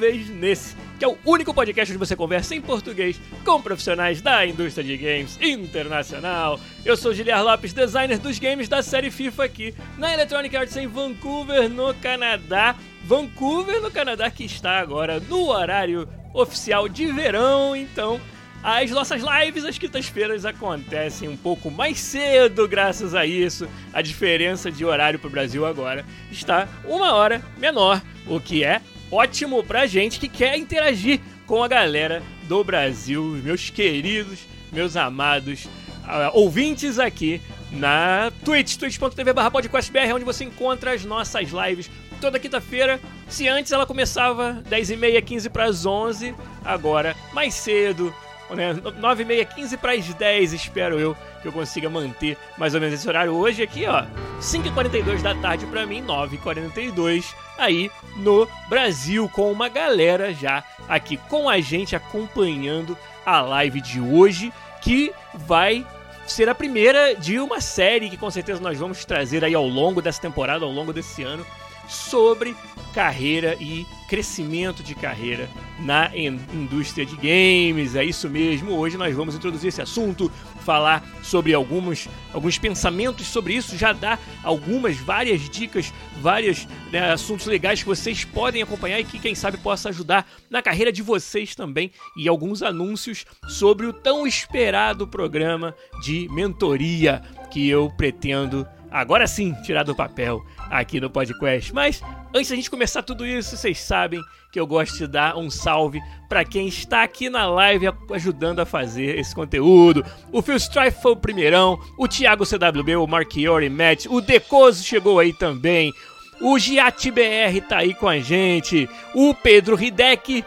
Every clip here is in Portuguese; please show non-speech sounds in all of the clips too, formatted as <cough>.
Vez nesse que é o único podcast onde você conversa em português com profissionais da indústria de games internacional. Eu sou Giliar Lopes, designer dos games da série FIFA aqui na Electronic Arts em Vancouver, no Canadá. Vancouver, no Canadá, que está agora no horário oficial de verão, então as nossas lives às quintas-feiras acontecem um pouco mais cedo, graças a isso. A diferença de horário para o Brasil agora está uma hora menor, o que é ótimo pra gente que quer interagir com a galera do Brasil, meus queridos, meus amados uh, ouvintes aqui na Twitch, twitch.tv podcastbr, onde você encontra as nossas lives toda quinta-feira. Se antes ela começava 10h30, 15 para as 11, agora mais cedo, né? 9 e meia, 15 para as 10, espero eu que eu consiga manter mais ou menos esse horário. Hoje aqui, ó, 5h42 da tarde para mim, 9h42 aí no Brasil, com uma galera já aqui com a gente acompanhando a live de hoje, que vai ser a primeira de uma série que com certeza nós vamos trazer aí ao longo dessa temporada, ao longo desse ano, sobre carreira e crescimento de carreira na indústria de games. É isso mesmo. Hoje nós vamos introduzir esse assunto, falar sobre alguns, alguns pensamentos sobre isso, já dar algumas, várias dicas, vários né, assuntos legais que vocês podem acompanhar e que, quem sabe, possa ajudar na carreira de vocês também. E alguns anúncios sobre o tão esperado programa de mentoria que eu pretendo agora sim tirar do papel aqui no podcast. Mas antes da gente começar tudo isso, vocês sabem que eu gosto de dar um salve para quem está aqui na live ajudando a fazer esse conteúdo. O Phil Strife foi o primeirão, o Thiago CWB, o Marchiori Matt, o Decoso chegou aí também. O Giat BR tá aí com a gente. O Pedro Hideki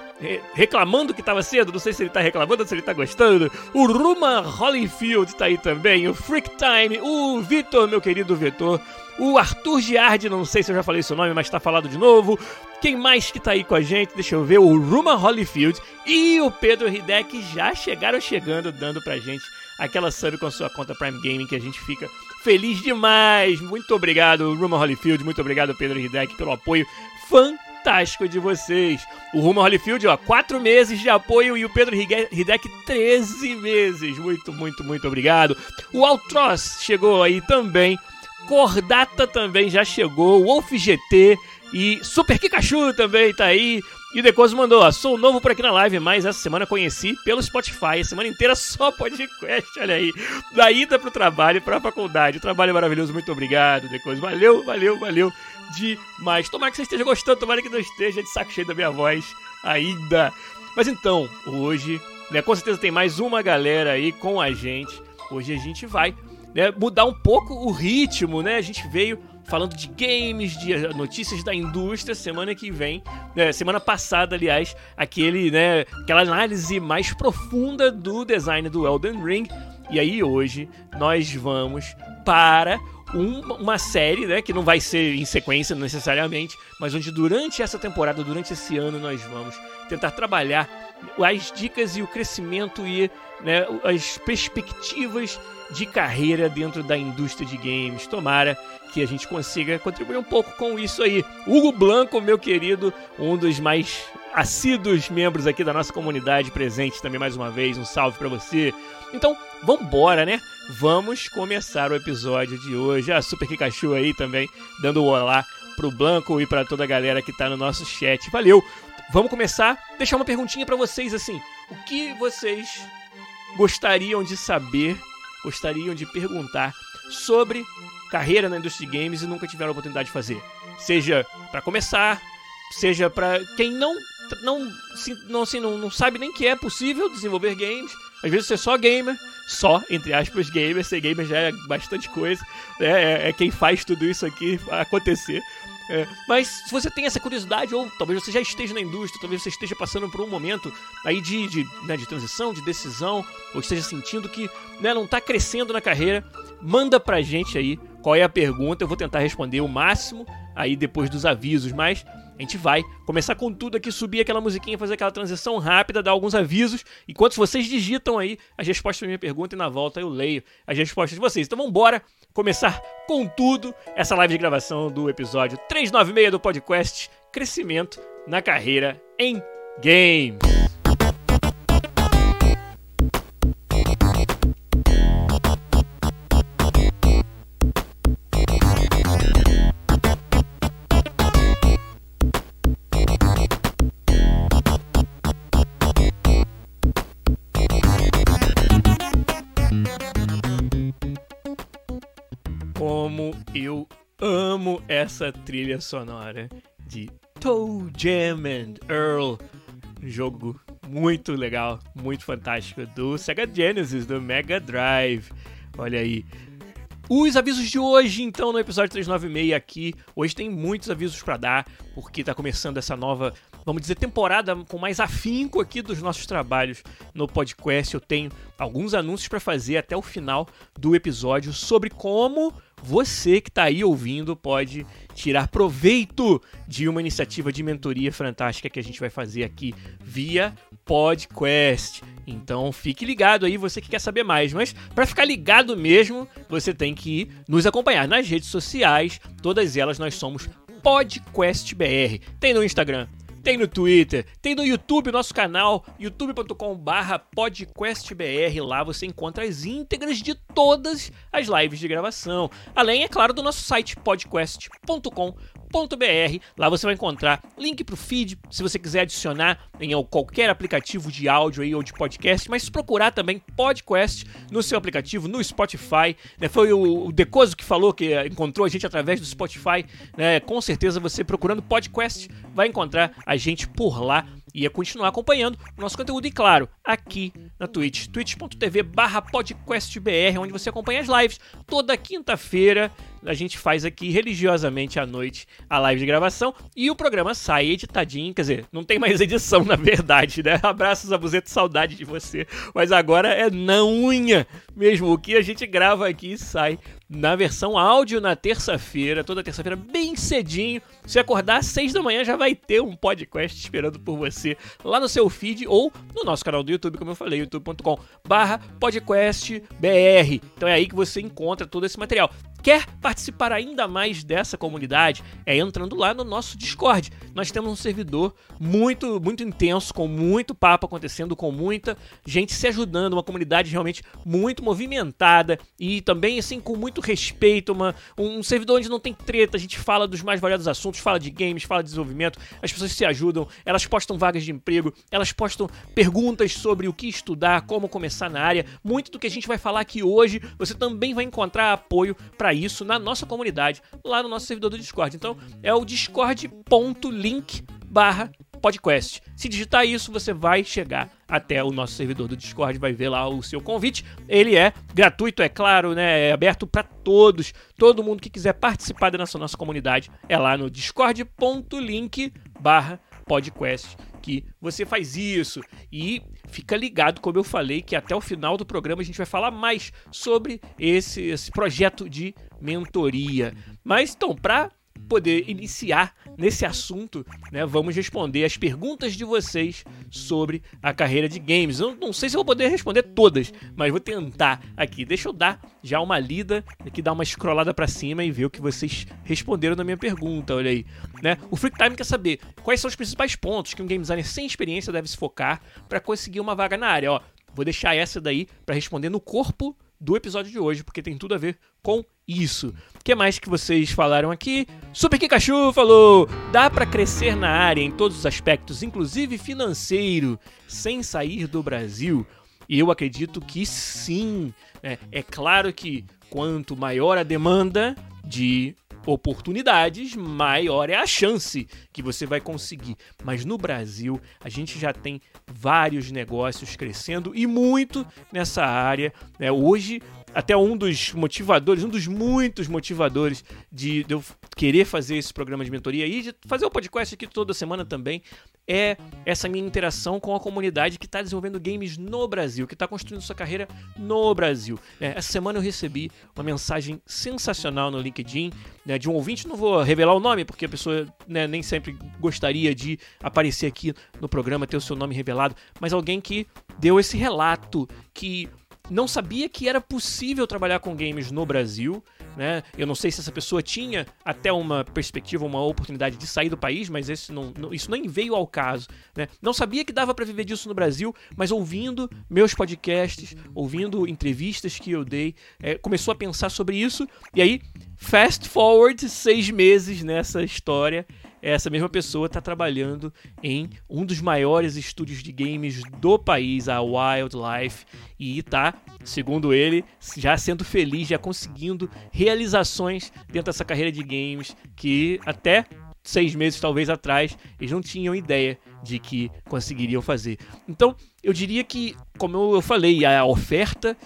reclamando que tava cedo, não sei se ele tá reclamando ou se ele tá gostando. O Ruma Holyfield tá aí também. O Freak Time, o Vitor, meu querido Vitor. O Arthur Giardi, não sei se eu já falei seu nome, mas tá falado de novo. Quem mais que tá aí com a gente? Deixa eu ver. O Ruma Holyfield e o Pedro Hideki já chegaram chegando, dando pra gente aquela sub com a sua conta Prime Gaming que a gente fica feliz demais. Muito obrigado, Ruma Holyfield. Muito obrigado, Pedro Hideki, pelo apoio fantástico de vocês. O Ruma Holyfield, ó, 4 meses de apoio e o Pedro Hideki, 13 meses. Muito, muito, muito obrigado. O Altroz chegou aí também. Cordata também já chegou, Wolf GT e Super Kikachu também tá aí. E o Decoso mandou, ó, sou novo por aqui na live, mas essa semana conheci pelo Spotify, a semana inteira só podcast, olha aí. Da ida pro trabalho, pra faculdade. Trabalho maravilhoso, muito obrigado, Decoso. Valeu, valeu, valeu demais. Tomara que você esteja gostando, tomara que não esteja de saco cheio da minha voz ainda. Mas então, hoje, né, com certeza tem mais uma galera aí com a gente. Hoje a gente vai né, mudar um pouco o ritmo, né? A gente veio falando de games, de notícias da indústria semana que vem, né, semana passada, aliás, aquele, né, aquela análise mais profunda do design do Elden Ring. E aí hoje nós vamos para um, uma série, né, que não vai ser em sequência necessariamente, mas onde durante essa temporada, durante esse ano, nós vamos tentar trabalhar as dicas e o crescimento e né, as perspectivas de carreira dentro da indústria de games. Tomara que a gente consiga contribuir um pouco com isso aí. Hugo Blanco, meu querido, um dos mais assíduos membros aqui da nossa comunidade presente também mais uma vez. Um salve para você. Então, vambora, né? Vamos começar o episódio de hoje. A Super Kikachu aí também dando um olá pro Blanco e para toda a galera que tá no nosso chat. Valeu. Vamos começar. Deixar uma perguntinha para vocês assim: o que vocês gostariam de saber gostariam de perguntar sobre carreira na indústria de games e nunca tiveram a oportunidade de fazer. Seja para começar, seja para quem não não, não, assim, não, não sabe nem que é possível desenvolver games. Às vezes você é só gamer, só, entre aspas, gamer. Ser gamer já é bastante coisa. Né? É, é quem faz tudo isso aqui acontecer. É, mas se você tem essa curiosidade, ou talvez você já esteja na indústria, talvez você esteja passando por um momento aí de, de, né, de transição, de decisão, ou esteja sentindo que né, não está crescendo na carreira, manda pra gente aí qual é a pergunta. Eu vou tentar responder o máximo aí depois dos avisos, mas a gente vai começar com tudo aqui, subir aquela musiquinha, fazer aquela transição rápida, dar alguns avisos. Enquanto vocês digitam aí as respostas para minha pergunta e na volta eu leio as respostas de vocês. Então vamos embora começar com tudo essa live de gravação do episódio 396 do podcast Crescimento na Carreira em Games. Essa trilha sonora de Toe Jam and Earl, um jogo muito legal, muito fantástico do Sega Genesis, do Mega Drive. Olha aí. Os avisos de hoje, então, no episódio 396 aqui. Hoje tem muitos avisos para dar, porque tá começando essa nova, vamos dizer, temporada com mais afinco aqui dos nossos trabalhos no podcast. Eu tenho alguns anúncios para fazer até o final do episódio sobre como você que está aí ouvindo pode tirar proveito de uma iniciativa de mentoria fantástica que a gente vai fazer aqui via PodQuest. Então fique ligado aí, você que quer saber mais. Mas para ficar ligado mesmo, você tem que nos acompanhar nas redes sociais. Todas elas nós somos PodQuestBR. Tem no Instagram, tem no Twitter, tem no YouTube, nosso canal, youtube.com/barra podcastbr. Lá você encontra as íntegras de todas as lives de gravação. Além, é claro, do nosso site podcast.com Lá você vai encontrar link para o feed, se você quiser adicionar em qualquer aplicativo de áudio aí ou de podcast, mas procurar também podcast no seu aplicativo, no Spotify. Né? Foi o, Decoso que falou que encontrou a gente através do Spotify. Né? Com certeza você procurando podcast vai encontrar a gente por lá e a continuar acompanhando o nosso conteúdo. E claro, aqui na Twitch, twitch.tv podcastbr, onde você acompanha as lives toda quinta-feira a gente faz aqui religiosamente à noite a live de gravação e o programa sai editadinho, quer dizer, não tem mais edição na verdade, né? <laughs> Abraços, Abuzeto, saudade de você. Mas agora é na unha mesmo. O que a gente grava aqui sai na versão áudio na terça-feira, toda terça-feira, bem cedinho. Se acordar às seis da manhã, já vai ter um podcast esperando por você lá no seu feed ou no nosso canal do YouTube, como eu falei, youtube.com barra podcastbr. Então é aí que você encontra todo esse material. Quer participar ainda mais dessa comunidade? É entrando lá no nosso Discord. Nós temos um servidor muito, muito intenso, com muito papo acontecendo, com muita gente se ajudando, uma comunidade realmente muito movimentada e também assim com muito respeito, uma, um servidor onde não tem treta, a gente fala dos mais variados assuntos, fala de games, fala de desenvolvimento, as pessoas se ajudam, elas postam vagas de emprego, elas postam perguntas sobre o que estudar, como começar na área. Muito do que a gente vai falar aqui hoje, você também vai encontrar apoio para isso na nossa comunidade, lá no nosso servidor do Discord. Então é o discord.link barra podcast. Se digitar isso, você vai chegar até o nosso servidor do Discord, vai ver lá o seu convite. Ele é gratuito, é claro, né? É aberto para todos. Todo mundo que quiser participar da nossa, nossa comunidade é lá no discord.link barra podcast que você faz isso. E fica ligado, como eu falei, que até o final do programa a gente vai falar mais sobre esse, esse projeto de mentoria. Mas então, para poder iniciar nesse assunto, né, vamos responder as perguntas de vocês sobre a carreira de games. Eu não sei se vou poder responder todas, mas vou tentar aqui. Deixa eu dar já uma lida, aqui dar uma scrollada para cima e ver o que vocês responderam na minha pergunta, olha aí. Né? O Freak Time quer saber quais são os principais pontos que um game designer sem experiência deve se focar para conseguir uma vaga na área. Ó, vou deixar essa daí para responder no corpo do episódio de hoje, porque tem tudo a ver com isso. O que mais que vocês falaram aqui? Super Kikachu falou: dá para crescer na área em todos os aspectos, inclusive financeiro, sem sair do Brasil. Eu acredito que sim. Né? É claro que quanto maior a demanda de oportunidades, maior é a chance que você vai conseguir. Mas no Brasil, a gente já tem vários negócios crescendo e muito nessa área. Né? Hoje, até um dos motivadores, um dos muitos motivadores de, de eu querer fazer esse programa de mentoria e de fazer o podcast aqui toda semana também, é essa minha interação com a comunidade que está desenvolvendo games no Brasil, que está construindo sua carreira no Brasil. É, essa semana eu recebi uma mensagem sensacional no LinkedIn né, de um ouvinte, não vou revelar o nome, porque a pessoa né, nem sempre gostaria de aparecer aqui no programa, ter o seu nome revelado, mas alguém que deu esse relato que não sabia que era possível trabalhar com games no Brasil. Né? Eu não sei se essa pessoa tinha até uma perspectiva, uma oportunidade de sair do país, mas esse não, não, isso nem veio ao caso. Né? Não sabia que dava para viver disso no Brasil, mas ouvindo meus podcasts, ouvindo entrevistas que eu dei, é, começou a pensar sobre isso. E aí, fast forward seis meses nessa história essa mesma pessoa está trabalhando em um dos maiores estúdios de games do país, a Wildlife, e está, segundo ele, já sendo feliz, já conseguindo realizações dentro dessa carreira de games que até seis meses talvez atrás eles não tinham ideia de que conseguiriam fazer. Então, eu diria que, como eu falei, a oferta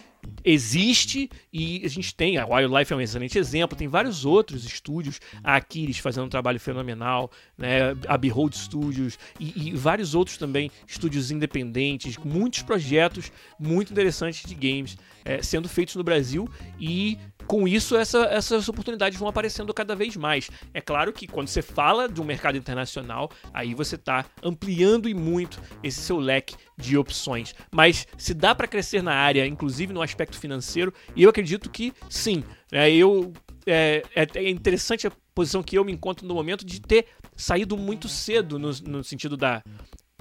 existe e a gente tem, a Wildlife é um excelente exemplo, tem vários outros estúdios, a Aquiles fazendo um trabalho fenomenal, né, a Behold Studios e, e, vários outros também estúdios independentes, muitos projetos muito interessantes de games é, sendo feitos no Brasil e com isso essa, essas oportunidades vão aparecendo cada vez mais. É claro que quando você fala de um mercado internacional, aí você está ampliando e muito esse seu leque de opções. Mas se dá para crescer na área, inclusive no aspecto financeiro, e eu acredito que sim. É, eu, é, é, é interessante a posição que eu me encontro no momento de ter saído muito cedo no, no sentido da,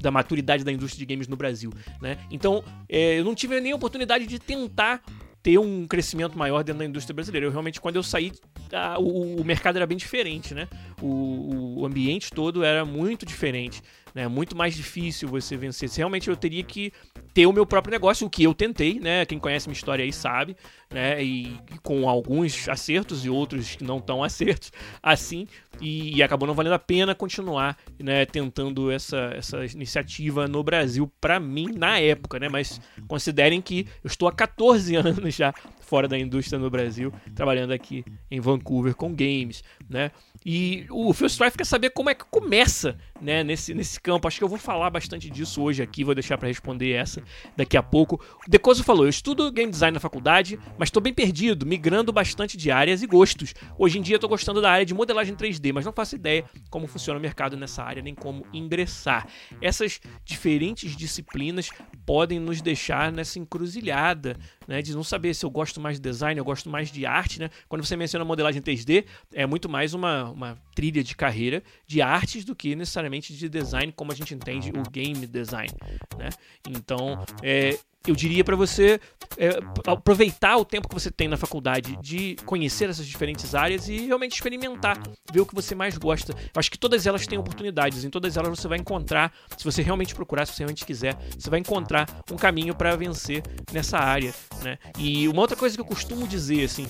da maturidade da indústria de games no Brasil, né? Então, é, eu não tive nem a oportunidade de tentar ter um crescimento maior dentro da indústria brasileira. Eu realmente, quando eu saí, a, o, o, mercado era bem diferente, né? O, o ambiente todo era muito diferente né? Muito mais difícil você vencer. Se realmente eu teria que ter o meu próprio negócio, o que eu tentei, né? Quem conhece minha história aí sabe, né? E, e com alguns acertos e outros que não tão acertos, assim, e, e, acabou não valendo a pena continuar, né? Tentando essa, essa iniciativa no Brasil para mim na época, né? Mas considerem que eu estou há 14 <laughs> anos já fora da indústria no Brasil, trabalhando aqui em Vancouver com games, né? E o Phil Strife quer saber como é que começa, né, nesse, nesse campo. Acho que eu vou falar bastante disso hoje aqui, vou deixar para responder essa daqui a pouco. O Decoso falou: "Eu estudo game design na faculdade, mas estou bem perdido, migrando bastante de áreas e gostos. Hoje em dia estou gostando da área de modelagem 3D, mas não faço ideia como funciona o mercado nessa área nem como ingressar. Essas diferentes disciplinas podem nos deixar nessa encruzilhada, né, de não saber se eu gosto mais de design, eu gosto mais de arte, né? Quando você menciona modelagem 3D, é muito mais uma, uma trilha de carreira de artes do que necessariamente de design, como a gente entende o game design, né? Então, é, eu diria para você é, aproveitar o tempo que você tem na faculdade de conhecer essas diferentes áreas e realmente experimentar, ver o que você mais gosta. Eu acho que todas elas têm oportunidades, em todas elas você vai encontrar, se você realmente procurar, se você realmente quiser, você vai encontrar um caminho para vencer nessa área, né? E uma outra coisa que eu costumo dizer, assim,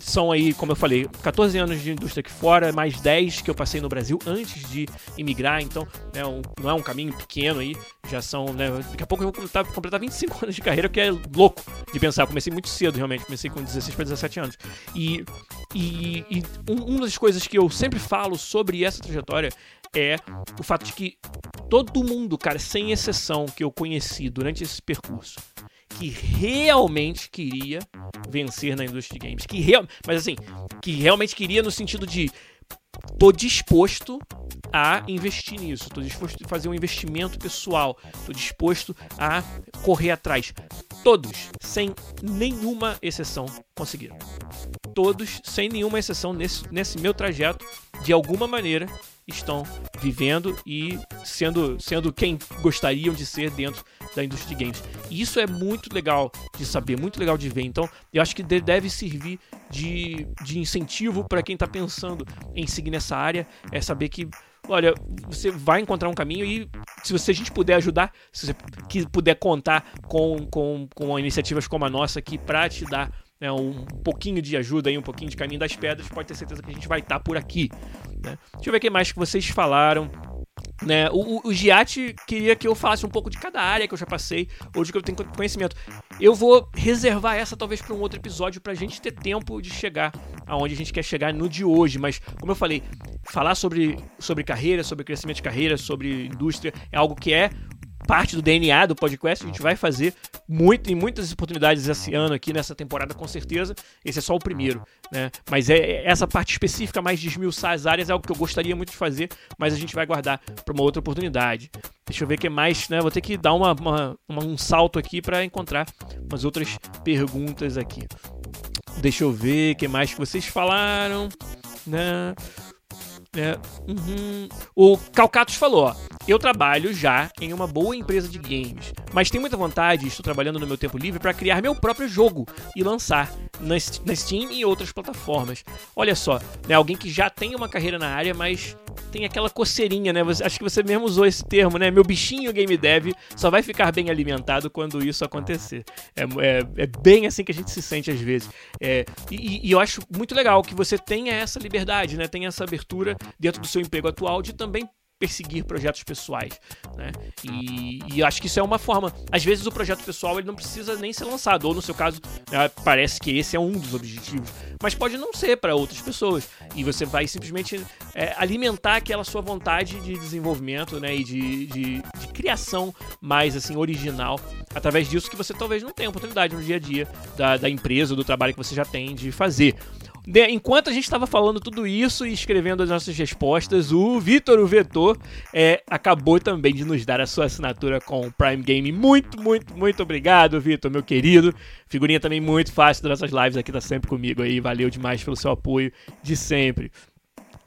são aí, como eu falei, 14 anos de indústria aqui fora, mais 10 que eu passei no Brasil antes de imigrar, então né, um, não é um caminho pequeno aí, já são, né, daqui a pouco eu vou completar, completar 25 anos de carreira, que é louco de pensar, eu comecei muito cedo realmente, comecei com 16 para 17 anos, e, e, e um, uma das coisas que eu sempre falo sobre essa trajetória é o fato de que todo mundo, cara, sem exceção, que eu conheci durante esse percurso, que realmente queria vencer na indústria de games. Que real, mas assim, que realmente queria no sentido de tô disposto a investir nisso, tô disposto a fazer um investimento pessoal, tô disposto a correr atrás. Todos, sem nenhuma exceção, conseguiram. Todos, sem nenhuma exceção, nesse, nesse meu trajeto, de alguma maneira, estão vivendo e sendo, sendo quem gostariam de ser dentro da indústria de games. E isso é muito legal de saber, muito legal de ver. Então, eu acho que deve servir de, de incentivo para quem está pensando em seguir nessa área, é saber que olha, você vai encontrar um caminho e se você, a gente puder ajudar, se você que puder contar com, com, com iniciativas como a nossa aqui para te dar né, um pouquinho de ajuda aí, um pouquinho de caminho das pedras, pode ter certeza que a gente vai estar tá por aqui. Né? Deixa eu ver o que mais que vocês falaram. Né? O, o, Giatti queria que eu falasse um pouco de cada área que eu já passei, ou de que eu tenho conhecimento. Eu vou reservar essa talvez para um outro episódio para a gente ter tempo de chegar aonde a gente quer chegar no de hoje. Mas, como eu falei, falar sobre, sobre carreira, sobre crescimento de carreira, sobre indústria, é algo que é parte do DNA do podcast. A gente vai fazer muito em muitas oportunidades esse ano aqui nessa temporada, com certeza. Esse é só o primeiro, né? Mas é, é essa parte específica, mais de esmiuçar as áreas, é algo que eu gostaria muito de fazer, mas a gente vai guardar para uma outra oportunidade. Deixa eu ver o que mais, né? Vou ter que dar uma, uma, uma um salto aqui para encontrar umas outras perguntas aqui. Deixa eu ver o que mais que vocês falaram, né? É, uhum. O Calcatos falou: eu trabalho já em uma boa empresa de games, mas tenho muita vontade, estou trabalhando no meu tempo livre para criar meu próprio jogo e lançar na, Steam e outras plataformas. Olha só, né, alguém que já tem uma carreira na área, mas tem aquela coceirinha, né? Você, acho que você mesmo usou esse termo, né? Meu bichinho game dev só vai ficar bem alimentado quando isso acontecer. É, é, é bem assim que a gente se sente às vezes. É, e, e, eu acho muito legal que você tenha essa liberdade, né? Tenha essa abertura dentro do seu emprego atual de também perseguir projetos pessoais, né? E, e, acho que isso é uma forma. Às vezes o projeto pessoal ele não precisa nem ser lançado, ou no seu caso né, parece que esse é um dos objetivos, mas pode não ser para outras pessoas. E você vai simplesmente é, alimentar aquela sua vontade de desenvolvimento, né? E de, de, de criação mais assim original através disso que você talvez não tenha oportunidade no dia a dia da, da empresa, do trabalho que você já tem de fazer. Enquanto a gente estava falando tudo isso e escrevendo as nossas respostas, o Vitor, o Vetor, é, acabou também de nos dar a sua assinatura com o Prime Game. Muito, muito, muito obrigado, Vitor, meu querido. Figurinha também muito fácil das nossas lives aqui, tá sempre comigo aí. Valeu demais pelo seu apoio de sempre.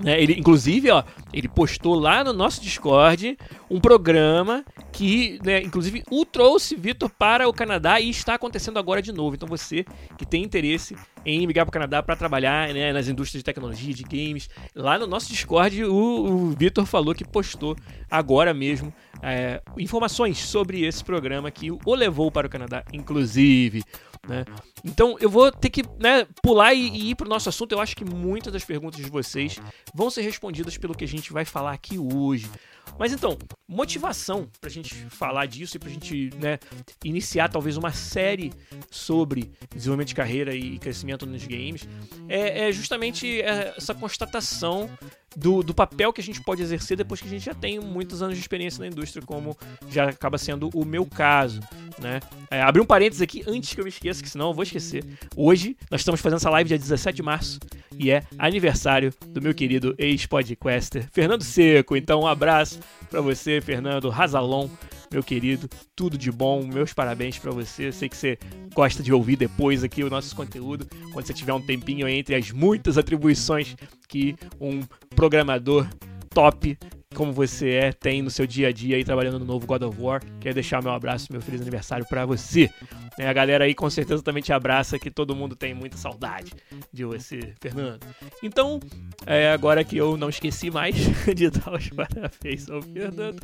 É, ele, inclusive, ó, ele postou lá no nosso Discord um programa que, né, inclusive, o trouxe Vitor para o Canadá e está acontecendo agora de novo. Então, você que tem interesse em migrar para o Canadá para trabalhar né, nas indústrias de tecnologia, de games, lá no nosso Discord, o, o Vitor falou que postou agora mesmo é, informações sobre esse programa que o levou para o Canadá, inclusive. Né? Então eu vou ter que né, pular e, e ir para o nosso assunto. Eu acho que muitas das perguntas de vocês vão ser respondidas pelo que a gente vai falar aqui hoje. Mas então, motivação para a gente falar disso e para a gente né, iniciar talvez uma série sobre desenvolvimento de carreira e crescimento nos games é, é justamente essa constatação do, do, papel que a gente pode exercer depois que a gente já tem muitos anos de experiência na indústria, como já acaba sendo o meu caso. Né? É, abri um parênteses aqui antes que eu me esqueça, que senão eu vou esquecer. Hoje nós estamos fazendo essa live dia 17 de março e é aniversário do meu querido ex-podcaster Fernando Seco. Então um abraço para você, Fernando Razalon meu querido, tudo de bom, meus parabéns para você. Sei que você gosta de ouvir depois aqui o nosso conteúdo, quando você tiver um tempinho entre as muitas atribuições que um programador top como você é, tem no seu dia a dia aí trabalhando no novo God of War. Quero deixar meu abraço, meu feliz aniversário para você. É, a galera aí com certeza também te abraça, que todo mundo tem muita saudade de você, Fernando. Então, é, agora que eu não esqueci mais <laughs> de dar os parabéns ao Fernando,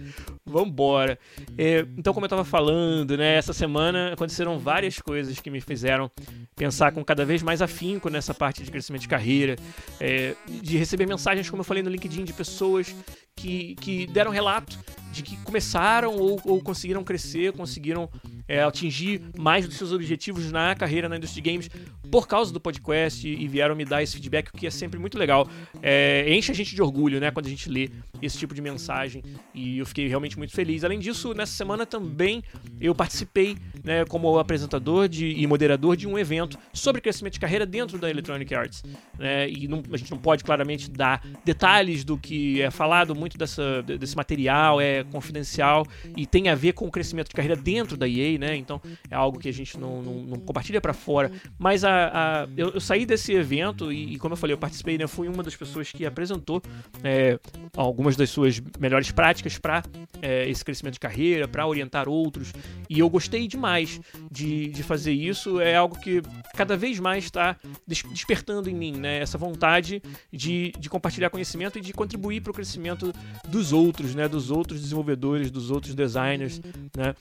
vambora. É, então, como eu tava falando, né, essa semana aconteceram várias coisas que me fizeram pensar com cada vez mais afinco nessa parte de crescimento de carreira, é, de receber mensagens, como eu falei no LinkedIn, de pessoas que, que deram relato de que começaram ou, ou conseguiram crescer, conseguiram é, atingir mais dos seus objetivos na carreira na indústria de games por causa do podcast e vieram me dar esse feedback, o que é sempre muito legal. É, enche a gente de orgulho, né, quando a gente lê esse tipo de mensagem e eu fiquei realmente muito feliz. Além disso, nessa semana também eu participei né, como apresentador de, e moderador de um evento sobre crescimento de carreira dentro da Electronic Arts. Né, e não, a gente não pode claramente dar detalhes do que é falado, muito dessa, desse material é confidencial e tem a ver com o crescimento de carreira dentro da EA, né? Então é algo que a gente não, não, não compartilha para fora. Mas a, a eu, eu, saí desse evento e, e, como eu falei, eu participei, né? Fui uma das pessoas que apresentou é, algumas das suas melhores práticas para é, esse crescimento de carreira, para orientar outros. E eu gostei demais de, de fazer isso. É algo que cada vez mais está despertando em mim, né? Essa vontade de, de compartilhar conhecimento e de contribuir para o crescimento dos outros, né? Dos outros desenvolvedores, dos outros designers, né?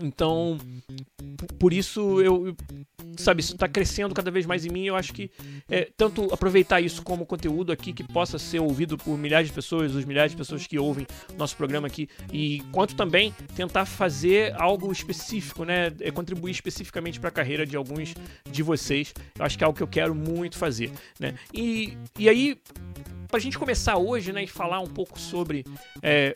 Então, por isso eu, sabe, isso está crescendo cada vez mais em mim. Eu acho que é, tanto aproveitar isso como conteúdo aqui que possa ser ouvido por milhares de pessoas, os milhares de pessoas que ouvem nosso programa aqui, e quanto também tentar fazer algo específico, né, é, contribuir especificamente para a carreira de alguns de vocês. Eu acho que é algo que eu quero muito fazer, né? E, e aí para a gente começar hoje, né, e falar um pouco sobre é,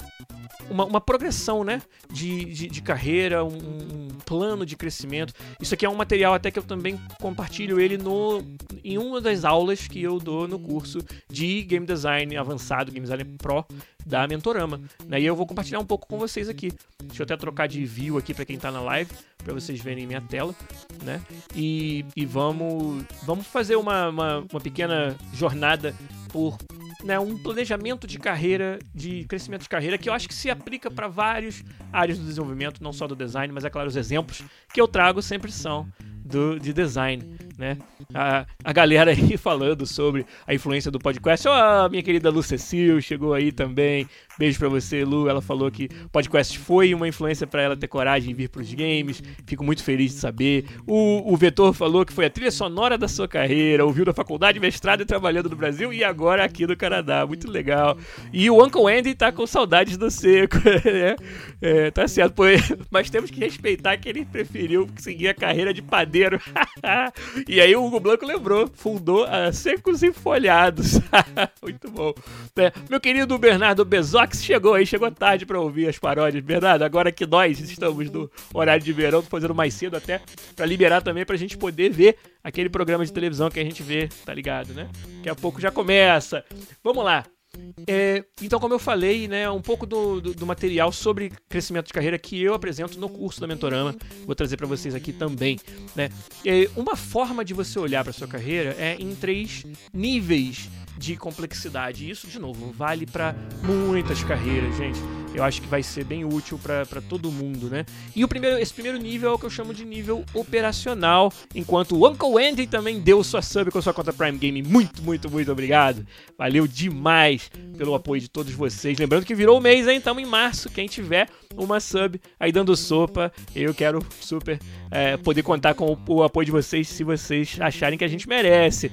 uma, uma, progressão, né, de, de, de carreira, um, um, plano de crescimento. Isso aqui é um material até que eu também compartilho ele no, em uma das aulas que eu dou no curso de Game Design avançado, Game Design Pro da Mentorama. Né, e eu vou compartilhar um pouco com vocês aqui. Deixa eu até trocar de view aqui para quem está na live, para vocês verem minha tela, né? E, e vamos, vamos fazer uma, uma, uma pequena jornada por né, um planejamento de carreira, de crescimento de carreira, que eu acho que se aplica para várias áreas do desenvolvimento, não só do design, mas é claro, os exemplos que eu trago sempre são do, de design, né? A, a galera aí <laughs> falando sobre a influência do podcast. Ó, oh, a minha querida Cecil chegou aí também. Beijo pra você, Lu. Ela falou que o podcast foi uma influência para ela ter coragem de vir pros games. Fico muito feliz de saber. O, o Vetor falou que foi a trilha sonora da sua carreira. Ouviu na faculdade, mestrado e trabalhando no Brasil e agora aqui no Canadá. Muito legal. E o Uncle Andy tá com saudades do seco. <laughs> né? é, tá certo. Pô, <laughs> mas temos que respeitar que ele preferiu seguir a carreira de padeiro. <laughs> e aí o Hugo Blanco lembrou. Fundou a Secos e Folhados. muito bom. É, meu querido Bernardo Bezoc Max chegou aí, chegou tarde para ouvir as paródias, verdade? Agora que nós estamos no horário de verão, tô fazendo mais cedo até, para liberar também pra gente poder ver aquele programa de televisão que a gente vê, tá ligado, né? Daqui a pouco já começa. Vamos lá. É, então, como eu falei, né, um pouco do, do, do, material sobre crescimento de carreira que eu apresento no curso da Mentorama, vou trazer para vocês aqui também. Né? É, uma forma de você olhar para sua carreira é em três níveis de complexidade. E isso, de novo, vale para muitas carreiras, gente. Eu acho que vai ser bem útil para todo mundo, né? E o primeiro, esse primeiro nível é o que eu chamo de nível operacional, enquanto o Uncle Andy também deu sua sub com sua conta Prime Game. Muito, muito, muito obrigado. Valeu demais pelo apoio de todos vocês. Lembrando que virou o mês, hein? Estamos em março. Quem tiver uma sub aí dando sopa, eu quero super é, poder contar com o, o apoio de vocês se vocês acharem que a gente merece.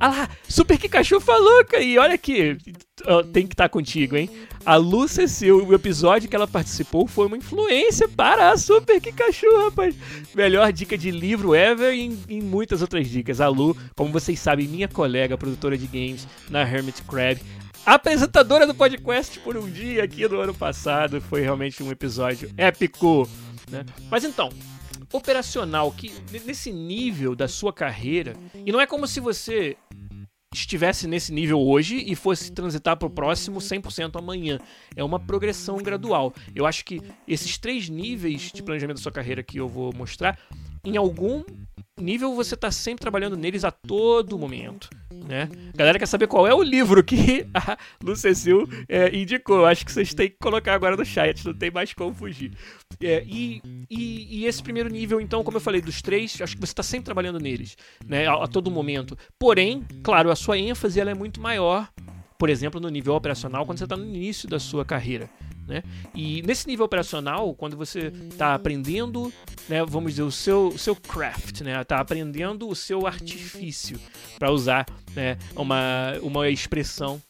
Ah lá, Super Pikachu falou, e olha aqui, tem que estar tá contigo, hein? A Lu Cecil, o episódio que ela participou foi uma influência para a Super Pikachu, rapaz. Melhor dica de livro ever e em, muitas outras dicas. A Lu, como vocês sabem, minha colega, produtora de games na Hermit Crab, apresentadora do podcast por um dia aqui no ano passado. Foi realmente um episódio épico, né? Mas então, operacional, que nesse nível da sua carreira, e não é como se você estivesse nesse nível hoje e fosse transitar para o próximo 100% amanhã. É uma progressão gradual. Eu acho que esses três níveis de planejamento da sua carreira que eu vou mostrar, em algum nível você está sempre trabalhando neles a todo momento. Né? A galera quer saber qual é o livro que <laughs> a Lucecil é, indicou. Acho que vocês têm que colocar agora no chat, não tem mais como fugir. É, e, e, e, esse primeiro nível, então, como eu falei, dos três, acho que você está sempre trabalhando neles, né, a, a, todo momento. Porém, claro, a sua ênfase ela é muito maior, por exemplo, no nível operacional, quando você está no início da sua carreira. Né? E nesse nível operacional, quando você está aprendendo, né, vamos dizer, o seu, o seu craft, né, está aprendendo o seu artifício, para usar né, uma, uma expressão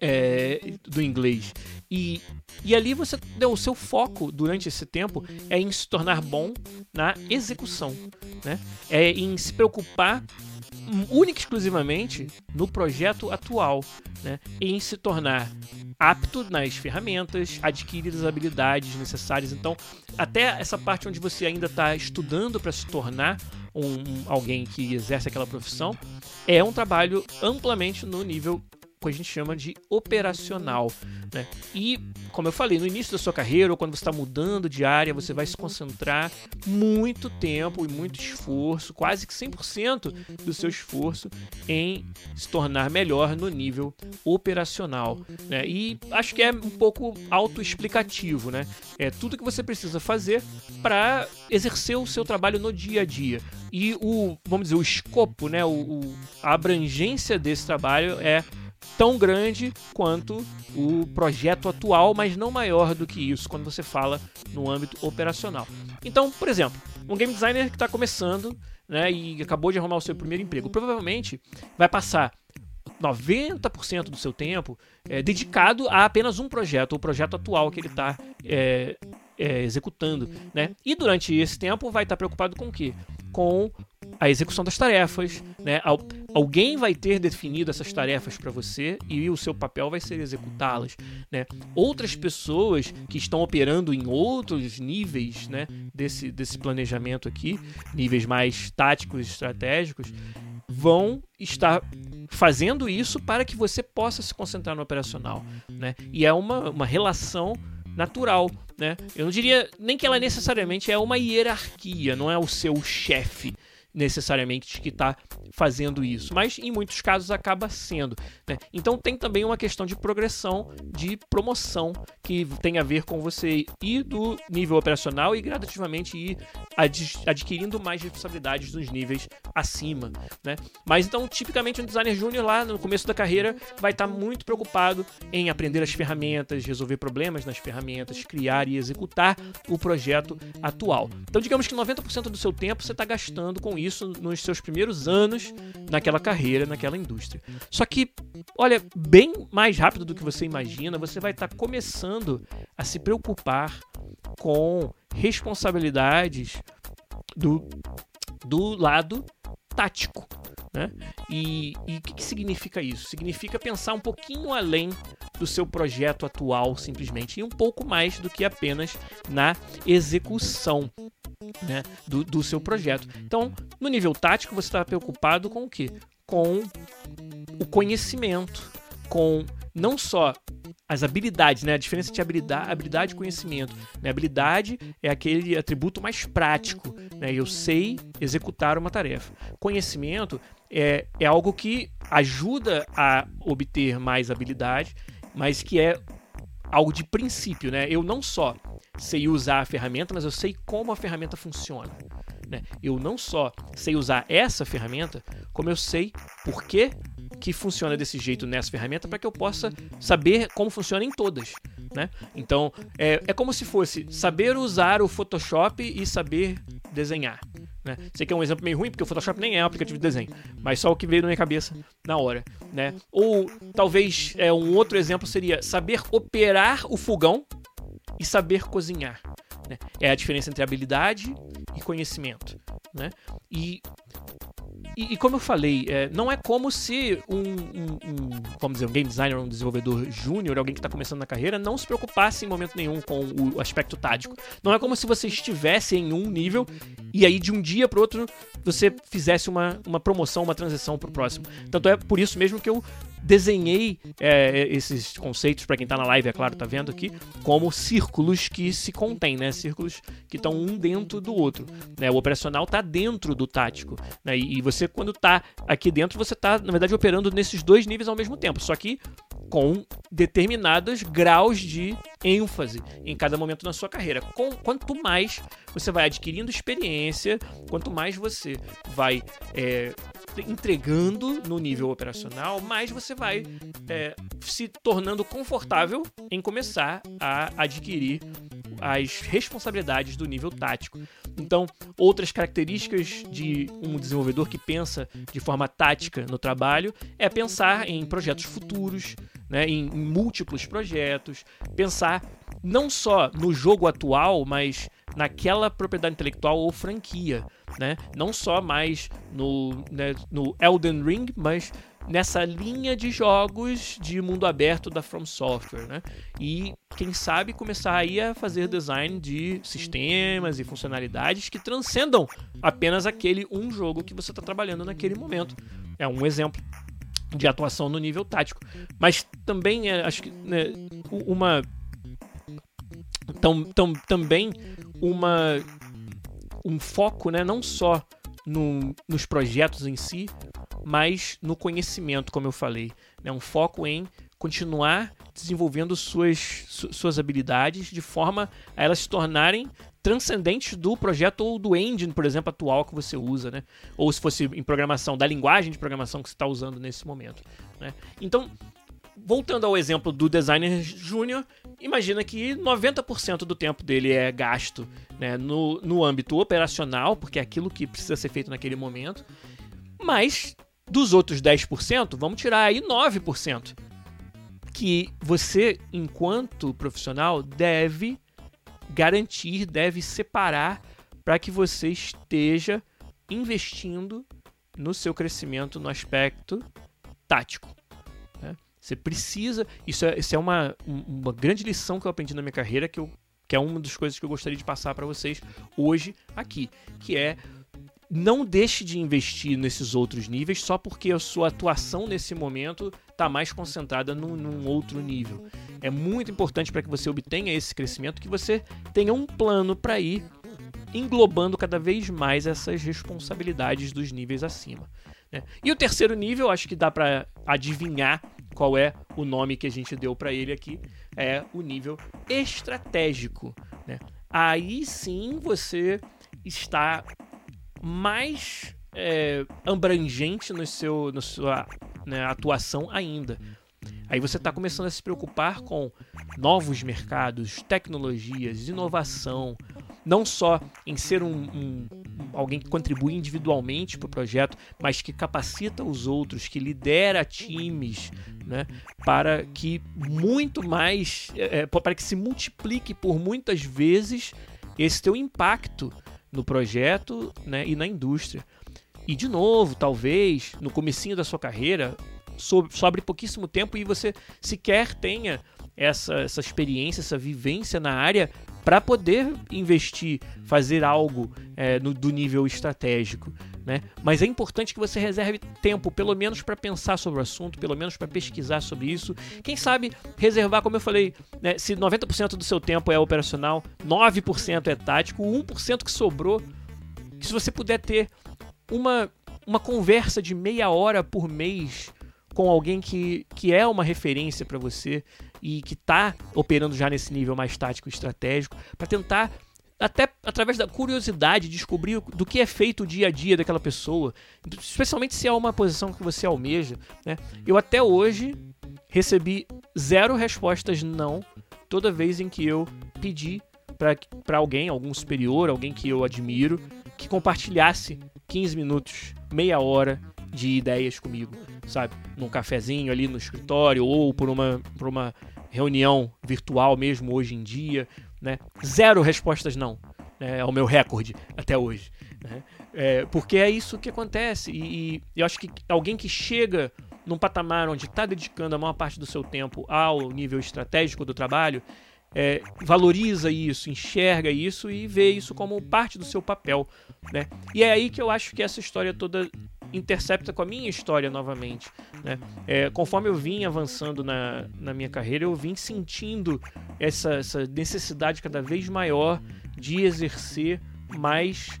é, do inglês. E, e ali você deu o seu foco durante esse tempo é em se tornar bom na execução, né? É em se preocupar única e exclusivamente no projeto atual, né? em se tornar apto nas ferramentas, adquirir as habilidades necessárias. Então, até essa parte onde você ainda está estudando para se tornar um, um, alguém que exerce aquela profissão, é um trabalho amplamente no nível que a gente chama de operacional. Né? E, como eu falei, no início da sua carreira ou quando você está mudando de área, você vai se concentrar muito tempo e muito esforço, quase que 100% do seu esforço em se tornar melhor no nível operacional. Né? E acho que é um pouco autoexplicativo. Né? É tudo que você precisa fazer para exercer o seu trabalho no dia a dia. E o, vamos dizer, o escopo, né? o, o a abrangência desse trabalho é tão grande quanto o projeto atual, mas não maior do que isso quando você fala no âmbito operacional. Então, por exemplo, um game designer que está começando né, e acabou de arrumar o seu primeiro emprego, provavelmente vai passar 90% do seu tempo é, dedicado a apenas um projeto, o projeto atual que ele está é, é, executando. Né? E durante esse tempo vai estar tá preocupado com o quê? Com a execução das tarefas, né? Alguém vai ter definido essas tarefas para você e o seu papel vai ser executá-las, né? Outras pessoas que estão operando em outros níveis, né, desse, desse planejamento aqui, níveis mais táticos, estratégicos, vão estar fazendo isso para que você possa se concentrar no operacional, né? E é uma, uma relação natural, né? Eu não diria nem que ela necessariamente é uma hierarquia, não é o seu chefe, necessariamente que está fazendo isso, mas em muitos casos acaba sendo. Né? Então tem também uma questão de progressão, de promoção, que tem a ver com você ir do nível operacional e gradativamente ir ad adquirindo mais responsabilidades nos níveis acima. Né? Mas então, tipicamente, um designer júnior lá no começo da carreira vai estar tá muito preocupado em aprender as ferramentas, resolver problemas nas ferramentas, criar e executar o projeto atual. Então, digamos que 90% do seu tempo você está gastando com isso nos seus primeiros anos naquela carreira, naquela indústria. Só que, olha, bem mais rápido do que você imagina, você vai estar tá começando a se preocupar com responsabilidades do, do lado tático. Né? E, e o que, que significa isso? Significa pensar um pouquinho além do seu projeto atual, simplesmente, e um pouco mais do que apenas na execução né, do, do seu projeto. Então, no nível tático, você está preocupado com o quê? Com o conhecimento, com não só as habilidades, né? A diferença entre habilidade, habilidade e conhecimento. Né? Habilidade é aquele atributo mais prático, né? Eu sei executar uma tarefa. Conhecimento é, é algo que ajuda a obter mais habilidade, mas que é algo de princípio, né? Eu não só sei usar a ferramenta, mas eu sei como a ferramenta funciona. Né? Eu não só sei usar essa ferramenta, como eu sei por que, que funciona desse jeito nessa ferramenta para que eu possa saber como funciona em todas. Né? Então, é, é como se fosse saber usar o Photoshop e saber desenhar. Né? Sei que é um exemplo meio ruim, porque o Photoshop nem é um aplicativo de desenho, mas só o que veio na minha cabeça na hora. Né? Ou talvez é, um outro exemplo seria saber operar o fogão e saber cozinhar. Né? É a diferença entre habilidade e conhecimento. Né? E, e, e como eu falei, é, não é como se um, um, um, vamos dizer, um game designer, um desenvolvedor júnior, alguém que está começando na carreira, não se preocupasse em momento nenhum com o aspecto tático. Não é como se você estivesse em um nível e aí de um dia para outro você fizesse uma, uma promoção, uma transição para o próximo. Tanto é por isso mesmo que eu desenhei é, esses conceitos, para quem está na live, é claro, tá vendo aqui, como círculos que se contêm, né? Círculos que estão um dentro do outro. Né? O operacional está dentro do tático. Né? E, você, quando está aqui dentro, você está, na verdade, operando nesses dois níveis ao mesmo tempo. Só que com determinados graus de ênfase em cada momento na sua carreira. Com, quanto mais você vai adquirindo experiência, quanto mais você vai é, entregando no nível operacional, mais você vai é, se tornando confortável em começar a adquirir as responsabilidades do nível tático. Então, outras características de um desenvolvedor que pensa de forma tática no trabalho é pensar em projetos futuros, né, em, em múltiplos projetos, pensar não só no jogo atual, mas naquela propriedade intelectual ou franquia, né? Não só mais no, né, no Elden Ring, mas nessa linha de jogos de mundo aberto da From Software, né? E quem sabe começar aí a fazer design de sistemas e funcionalidades que transcendam apenas aquele um jogo que você está trabalhando naquele momento. É um exemplo de atuação no nível tático. Mas também é, acho que né, uma tam, tam, também uma um foco, né, não só no, nos projetos em si, mas no conhecimento, como eu falei, né, um foco em continuar desenvolvendo suas, su, suas habilidades de forma a elas se tornarem transcendentes do projeto ou do engine, por exemplo, atual que você usa, né? Ou se fosse em programação, da linguagem de programação que você está usando nesse momento. Né? Então, voltando ao exemplo do designer júnior, imagina que 90% do tempo dele é gasto né, no, no âmbito operacional, porque é aquilo que precisa ser feito naquele momento, mas dos outros 10%, vamos tirar aí 9%, que você, enquanto profissional, deve garantir, deve separar para que você esteja investindo no seu crescimento no aspecto tático. Você precisa. Isso é, isso é uma, uma grande lição que eu aprendi na minha carreira, que, eu, que é uma das coisas que eu gostaria de passar para vocês hoje aqui, que é não deixe de investir nesses outros níveis só porque a sua atuação nesse momento está mais concentrada num, num, outro nível. É muito importante para que você obtenha esse crescimento que você tenha um plano para ir englobando cada vez mais essas responsabilidades dos níveis acima. Né? E o terceiro nível, acho que dá para adivinhar qual é o nome que a gente deu para ele aqui, é o nível estratégico. Né? Aí sim você está mais é, abrangente no seu, na sua né, atuação ainda. Aí você está começando a se preocupar com novos mercados, tecnologias, inovação, não só em ser um, um alguém que contribui individualmente para o projeto, mas que capacita os outros, que lidera times, né, para que muito mais, é, é para que se multiplique por muitas vezes esse teu impacto no projeto né, e na indústria. E de novo, talvez no comecinho da sua carreira sobre pouquíssimo tempo e você sequer tenha essa, essa experiência, essa vivência na área para poder investir, fazer algo é, no, do nível estratégico. Né? Mas é importante que você reserve tempo, pelo menos para pensar sobre o assunto, pelo menos para pesquisar sobre isso. Quem sabe reservar, como eu falei, né, se 90% do seu tempo é operacional, 9% é tático, o 1% que sobrou, se você puder ter uma, uma conversa de meia hora por mês com alguém que, que é uma referência para você e que está operando já nesse nível mais tático e estratégico, para tentar até através da curiosidade descobrir do que é feito o dia a dia daquela pessoa, especialmente se é uma posição que você almeja. Né? Eu até hoje recebi zero respostas não toda vez em que eu pedi para alguém, algum superior, alguém que eu admiro, que compartilhasse 15 minutos, meia hora de ideias comigo, sabe? Num cafezinho ali no escritório ou por uma, por uma reunião virtual mesmo hoje em dia, né? Zero respostas não. Né? É o meu recorde até hoje. Né? É, porque é isso que acontece. E, e eu acho que alguém que chega num patamar onde está dedicando a maior parte do seu tempo ao nível estratégico do trabalho, é, valoriza isso, enxerga isso e vê isso como parte do seu papel. Né? E é aí que eu acho que essa história toda intercepta com a minha história novamente. Né? É, conforme eu vim avançando na, na minha carreira, eu vim sentindo essa, essa necessidade cada vez maior de exercer mais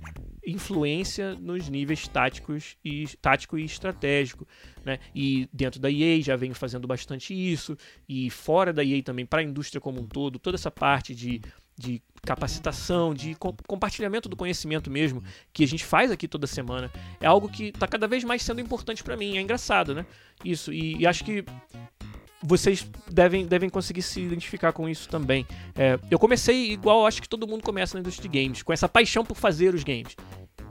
influência nos níveis táticos e tático e estratégico, né? E dentro da EA já vem fazendo bastante isso e fora da EA também para a indústria como um todo, toda essa parte de, de capacitação, de co compartilhamento do conhecimento mesmo que a gente faz aqui toda semana é algo que está cada vez mais sendo importante para mim. É engraçado, né? Isso e, e acho que vocês devem, devem conseguir se identificar com isso também. É, eu comecei igual acho que todo mundo começa na indústria de games, com essa paixão por fazer os games.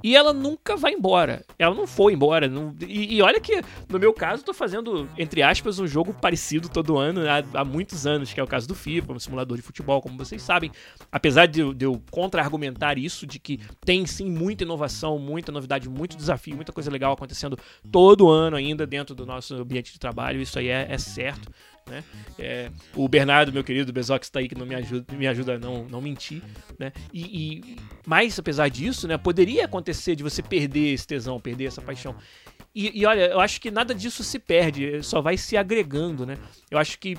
E ela nunca vai embora. Ela não foi embora. Não... E, e, olha que, no meu caso, tô fazendo, entre aspas, um jogo parecido todo ano, há, há muitos anos, que é o caso do FIFA, um simulador de futebol, como vocês sabem. Apesar de, de eu contra-argumentar isso, de que tem sim muita inovação, muita novidade, muito desafio, muita coisa legal acontecendo todo ano ainda dentro do nosso ambiente de trabalho, isso aí é, é certo. Né? É, o Bernardo, meu querido Bezox, está aí que não me ajuda, me ajuda a não, não mentir. Né? E, e, mas, apesar disso, né, poderia acontecer de você perder esse tesão, perder essa paixão. e, e, olha, eu acho que nada disso se perde, só vai se agregando, né? Eu acho que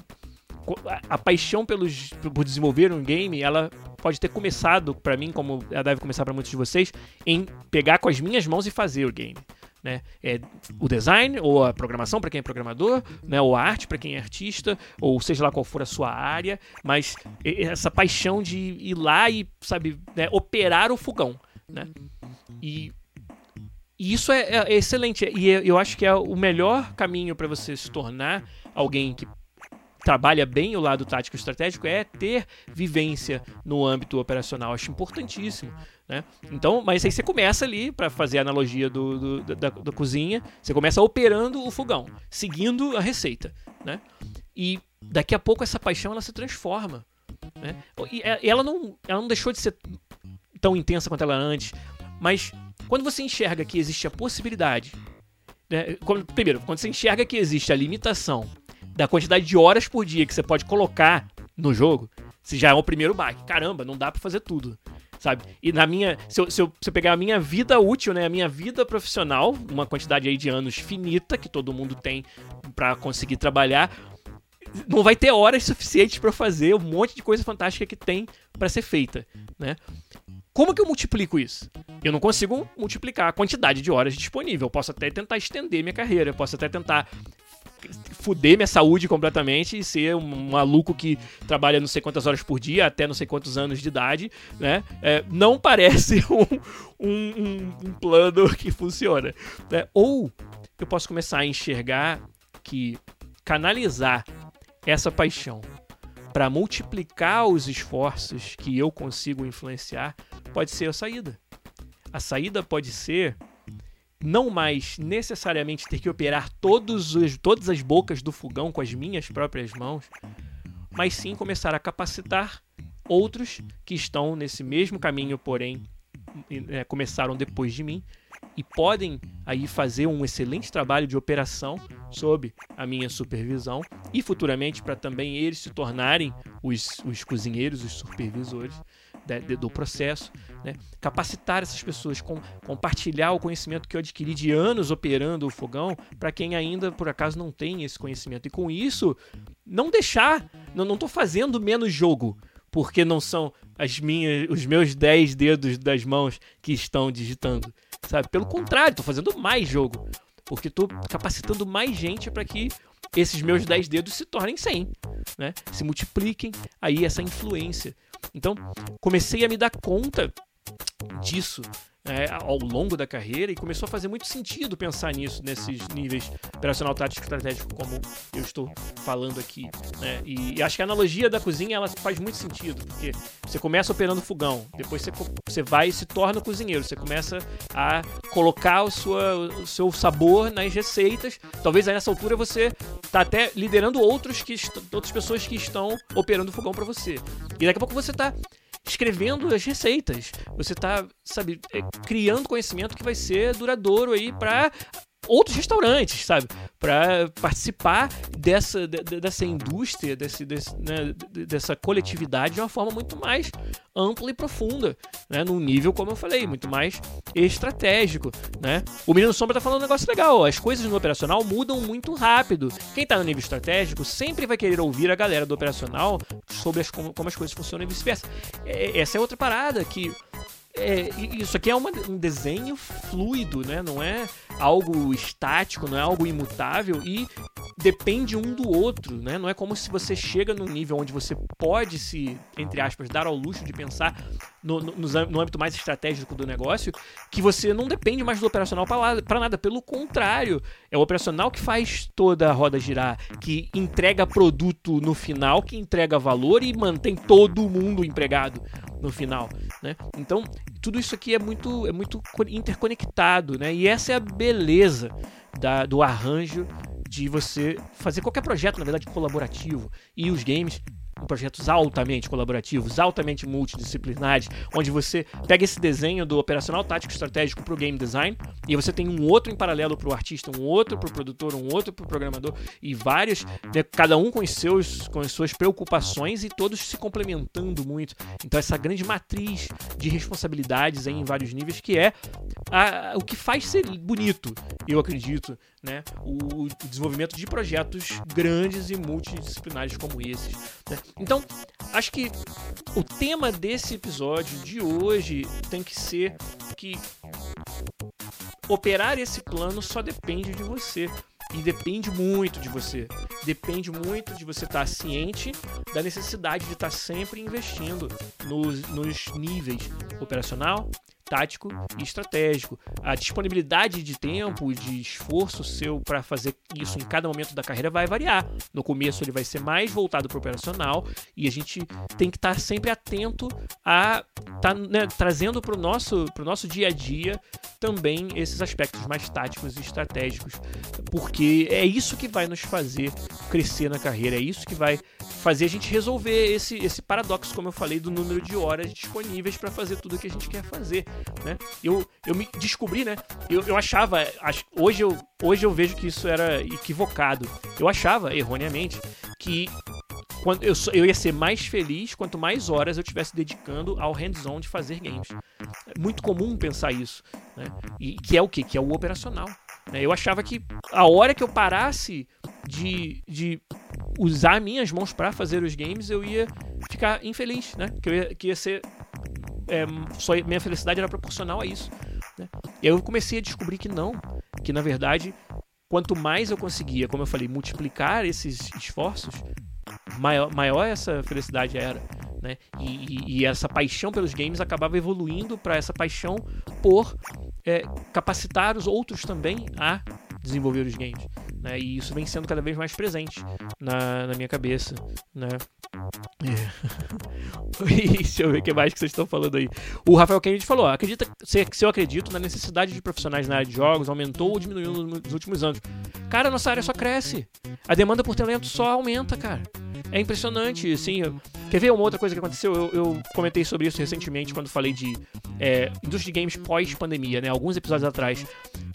a, a paixão pelos, por desenvolver um game, ela pode ter começado para mim, como ela deve começar para muitos de vocês, em pegar com as minhas mãos e fazer o game. Né? É o design, ou a programação para quem é programador, né? ou a arte para quem é artista, ou seja lá qual for a sua área, mas essa paixão de ir lá e, sabe, né? operar o fogão. Né? E, e isso é, é, excelente. E eu acho que é o melhor caminho para você se tornar alguém que trabalha bem o lado tático estratégico é ter vivência no âmbito operacional. Acho importantíssimo. Né? Então, mas aí você começa ali, para fazer a analogia do, do da, da, cozinha, você começa operando o fogão, seguindo a receita. Né? E daqui a pouco essa paixão ela se transforma. Né? E ela não, ela não deixou de ser tão intensa quanto ela era antes, mas quando você enxerga que existe a possibilidade. Né? Quando, primeiro, quando você enxerga que existe a limitação da quantidade de horas por dia que você pode colocar no jogo, se já é o primeiro baque. Caramba, não dá para fazer tudo. Sabe? E na minha. Se eu, se, eu, se eu pegar a minha vida útil, né? A minha vida profissional, uma quantidade aí de anos finita que todo mundo tem para conseguir trabalhar, não vai ter horas suficientes para fazer um monte de coisa fantástica que tem para ser feita, né? Como que eu multiplico isso? Eu não consigo multiplicar a quantidade de horas disponível. Eu posso até tentar estender minha carreira, eu posso até tentar fuder minha saúde completamente e ser um maluco que trabalha não sei quantas horas por dia, até não sei quantos anos de idade, né? É, não <laughs> parece um, um, um, plano que funciona. Né? Ou eu posso começar a enxergar que canalizar essa paixão para multiplicar os esforços que eu consigo influenciar pode ser a saída. A saída pode ser não mais necessariamente ter que operar todos os, todas as bocas do fogão com as minhas próprias mãos, mas sim começar a capacitar outros que estão nesse mesmo caminho, porém é, começaram depois de mim e podem aí fazer um excelente trabalho de operação sob a minha supervisão e futuramente para também eles se tornarem os, os cozinheiros, os supervisores de, do processo, né? capacitar essas pessoas, com, compartilhar o conhecimento que eu adquiri de anos operando o fogão para quem ainda por acaso não tem esse conhecimento e com isso não deixar, não estou fazendo menos jogo porque não são as minhas, os meus 10 dedos das mãos que estão digitando, sabe? Pelo contrário, estou fazendo mais jogo, porque estou capacitando mais gente para que esses meus 10 dedos se tornem 100, né? Se multipliquem aí essa influência. Então, comecei a me dar conta disso é, ao longo da carreira e começou a fazer muito sentido pensar nisso, nesses níveis operacional, tático estratégico, como eu estou falando aqui. Né? E, e, acho que a analogia da cozinha ela faz muito sentido, porque você começa operando fogão, depois você, você vai e se torna cozinheiro, você começa a colocar o, sua, o seu sabor nas receitas. Talvez a essa altura você está até liderando outros que, outras pessoas que estão operando fogão para você. E daqui a pouco você está escrevendo as receitas. Você está, sabe, é, criando conhecimento que vai ser duradouro aí para outros restaurantes, sabe? Para participar dessa, dessa indústria, desse, desse, né, dessa coletividade de uma forma muito mais ampla e profunda, né? Num nível, como eu falei, muito mais estratégico, né? O Menino Sombra tá falando um negócio legal, as coisas no operacional mudam muito rápido. Quem tá no nível estratégico sempre vai querer ouvir a galera do operacional sobre as, como, como as coisas funcionam e vice-versa. É, essa é outra parada que é, isso aqui é uma, um desenho fluido, né? Não é algo estático, não é algo imutável e depende um do outro, né? Não é como se você chega num nível onde você pode se, entre aspas, dar ao luxo de pensar no, no, no âmbito mais estratégico do negócio, que você não depende mais do operacional para nada. Pelo contrário, é o operacional que faz toda a roda girar, que entrega produto no final, que entrega valor e mantém todo mundo empregado no final, né? Então, tudo isso aqui é muito, é muito interconectado, né? E essa é a beleza da, do arranjo de você fazer qualquer projeto, na verdade, colaborativo. E os games projetos altamente colaborativos, altamente multidisciplinares, onde você pega esse desenho do operacional tático estratégico para o game design e você tem um outro em paralelo para o artista, um outro para o produtor, um outro para o programador e vários, né, cada um com, os seus, com as suas preocupações e todos se complementando muito. Então essa grande matriz de responsabilidades em vários níveis que é a, o que faz ser bonito, eu acredito, né, o, o desenvolvimento de projetos grandes e multidisciplinares como esses. Né? Então, acho que o tema desse episódio de hoje tem que ser que operar esse plano só depende de você. E depende muito de você. Depende muito de você estar ciente da necessidade de estar sempre investindo nos, nos níveis operacional, tático e estratégico. A disponibilidade de tempo, de esforço seu para fazer isso em cada momento da carreira vai variar. No começo ele vai ser mais voltado para o operacional e a gente tem que estar tá sempre atento a tá, né, trazendo para o nosso, nosso dia a dia também esses aspectos mais táticos e estratégicos, porque é isso que vai nos fazer crescer na carreira, é isso que vai fazer a gente resolver esse, esse paradoxo, como eu falei, do número de horas disponíveis para fazer tudo o que a gente quer fazer né? Eu, eu me descobri, né? Eu, eu achava, hoje eu, hoje eu vejo que isso era equivocado. Eu achava, erroneamente, que quando eu, eu ia ser mais feliz quanto mais horas eu estivesse dedicando ao hands-on de fazer games. É muito comum pensar isso, né? E que é o que? Que é o operacional. Né? Eu achava que a hora que eu parasse de, de usar minhas mãos para fazer os games, eu ia ficar infeliz, né? Que, ia, que ia ser é, só minha felicidade era proporcional a isso. Né? E aí eu comecei a descobrir que não, que na verdade, quanto mais eu conseguia, como eu falei, multiplicar esses esforços, maior, maior essa felicidade era. Né? E, e, e, essa paixão pelos games acabava evoluindo para essa paixão por é, capacitar os outros também a desenvolver os games. Né? E isso vem sendo cada vez mais presente na, na minha cabeça. Né? É. <laughs> Deixa eu ver o que mais que vocês estão falando aí. O Rafael Kennedy falou: acredita se, se eu acredito na necessidade de profissionais na área de jogos aumentou ou diminuiu nos últimos anos. Cara, nossa área só cresce. A demanda por talento só aumenta, cara. É impressionante, assim. Quer ver uma outra coisa que aconteceu? Eu, eu comentei sobre isso recentemente quando falei de é, indústria de games pós-pandemia, né? Alguns episódios atrás.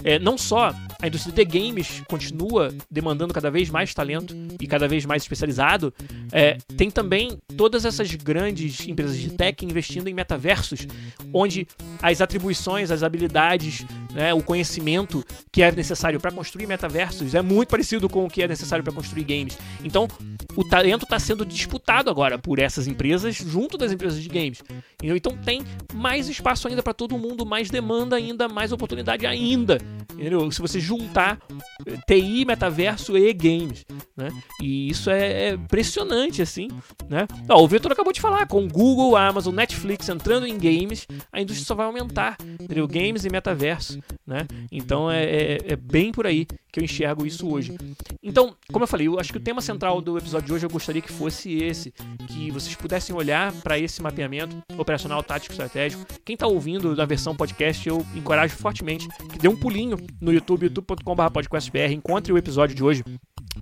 É, não só a indústria de games continua demandando cada vez mais talento e cada vez mais especializado, é, tem também todas essas grandes empresas de tech investindo em metaversos, onde as atribuições, as habilidades, né, o conhecimento que é necessário para construir metaversos é muito parecido com o que é necessário para construir games. Então, o talento está sendo disputado agora por essas empresas junto das empresas de games. Então tem mais espaço ainda para todo mundo, mais demanda ainda, mais oportunidade ainda. Entendeu? Se você juntar eh, TI, metaverso e games, né? E isso é, é impressionante, assim, né? O Vitor acabou de falar, com Google, Amazon, Netflix entrando em games, a indústria só vai aumentar, entendeu? Games e metaverso, né? Então é, é, é bem por aí que eu enxergo isso hoje. Então, como eu falei, eu acho que o tema central do episódio de hoje eu gostaria que fosse esse, que vocês pudessem olhar para esse mapeamento operacional, tático, estratégico. Quem está ouvindo da versão podcast, eu encorajo fortemente que dê um pulinho no YouTube, youtube.com.br, encontre o episódio de hoje.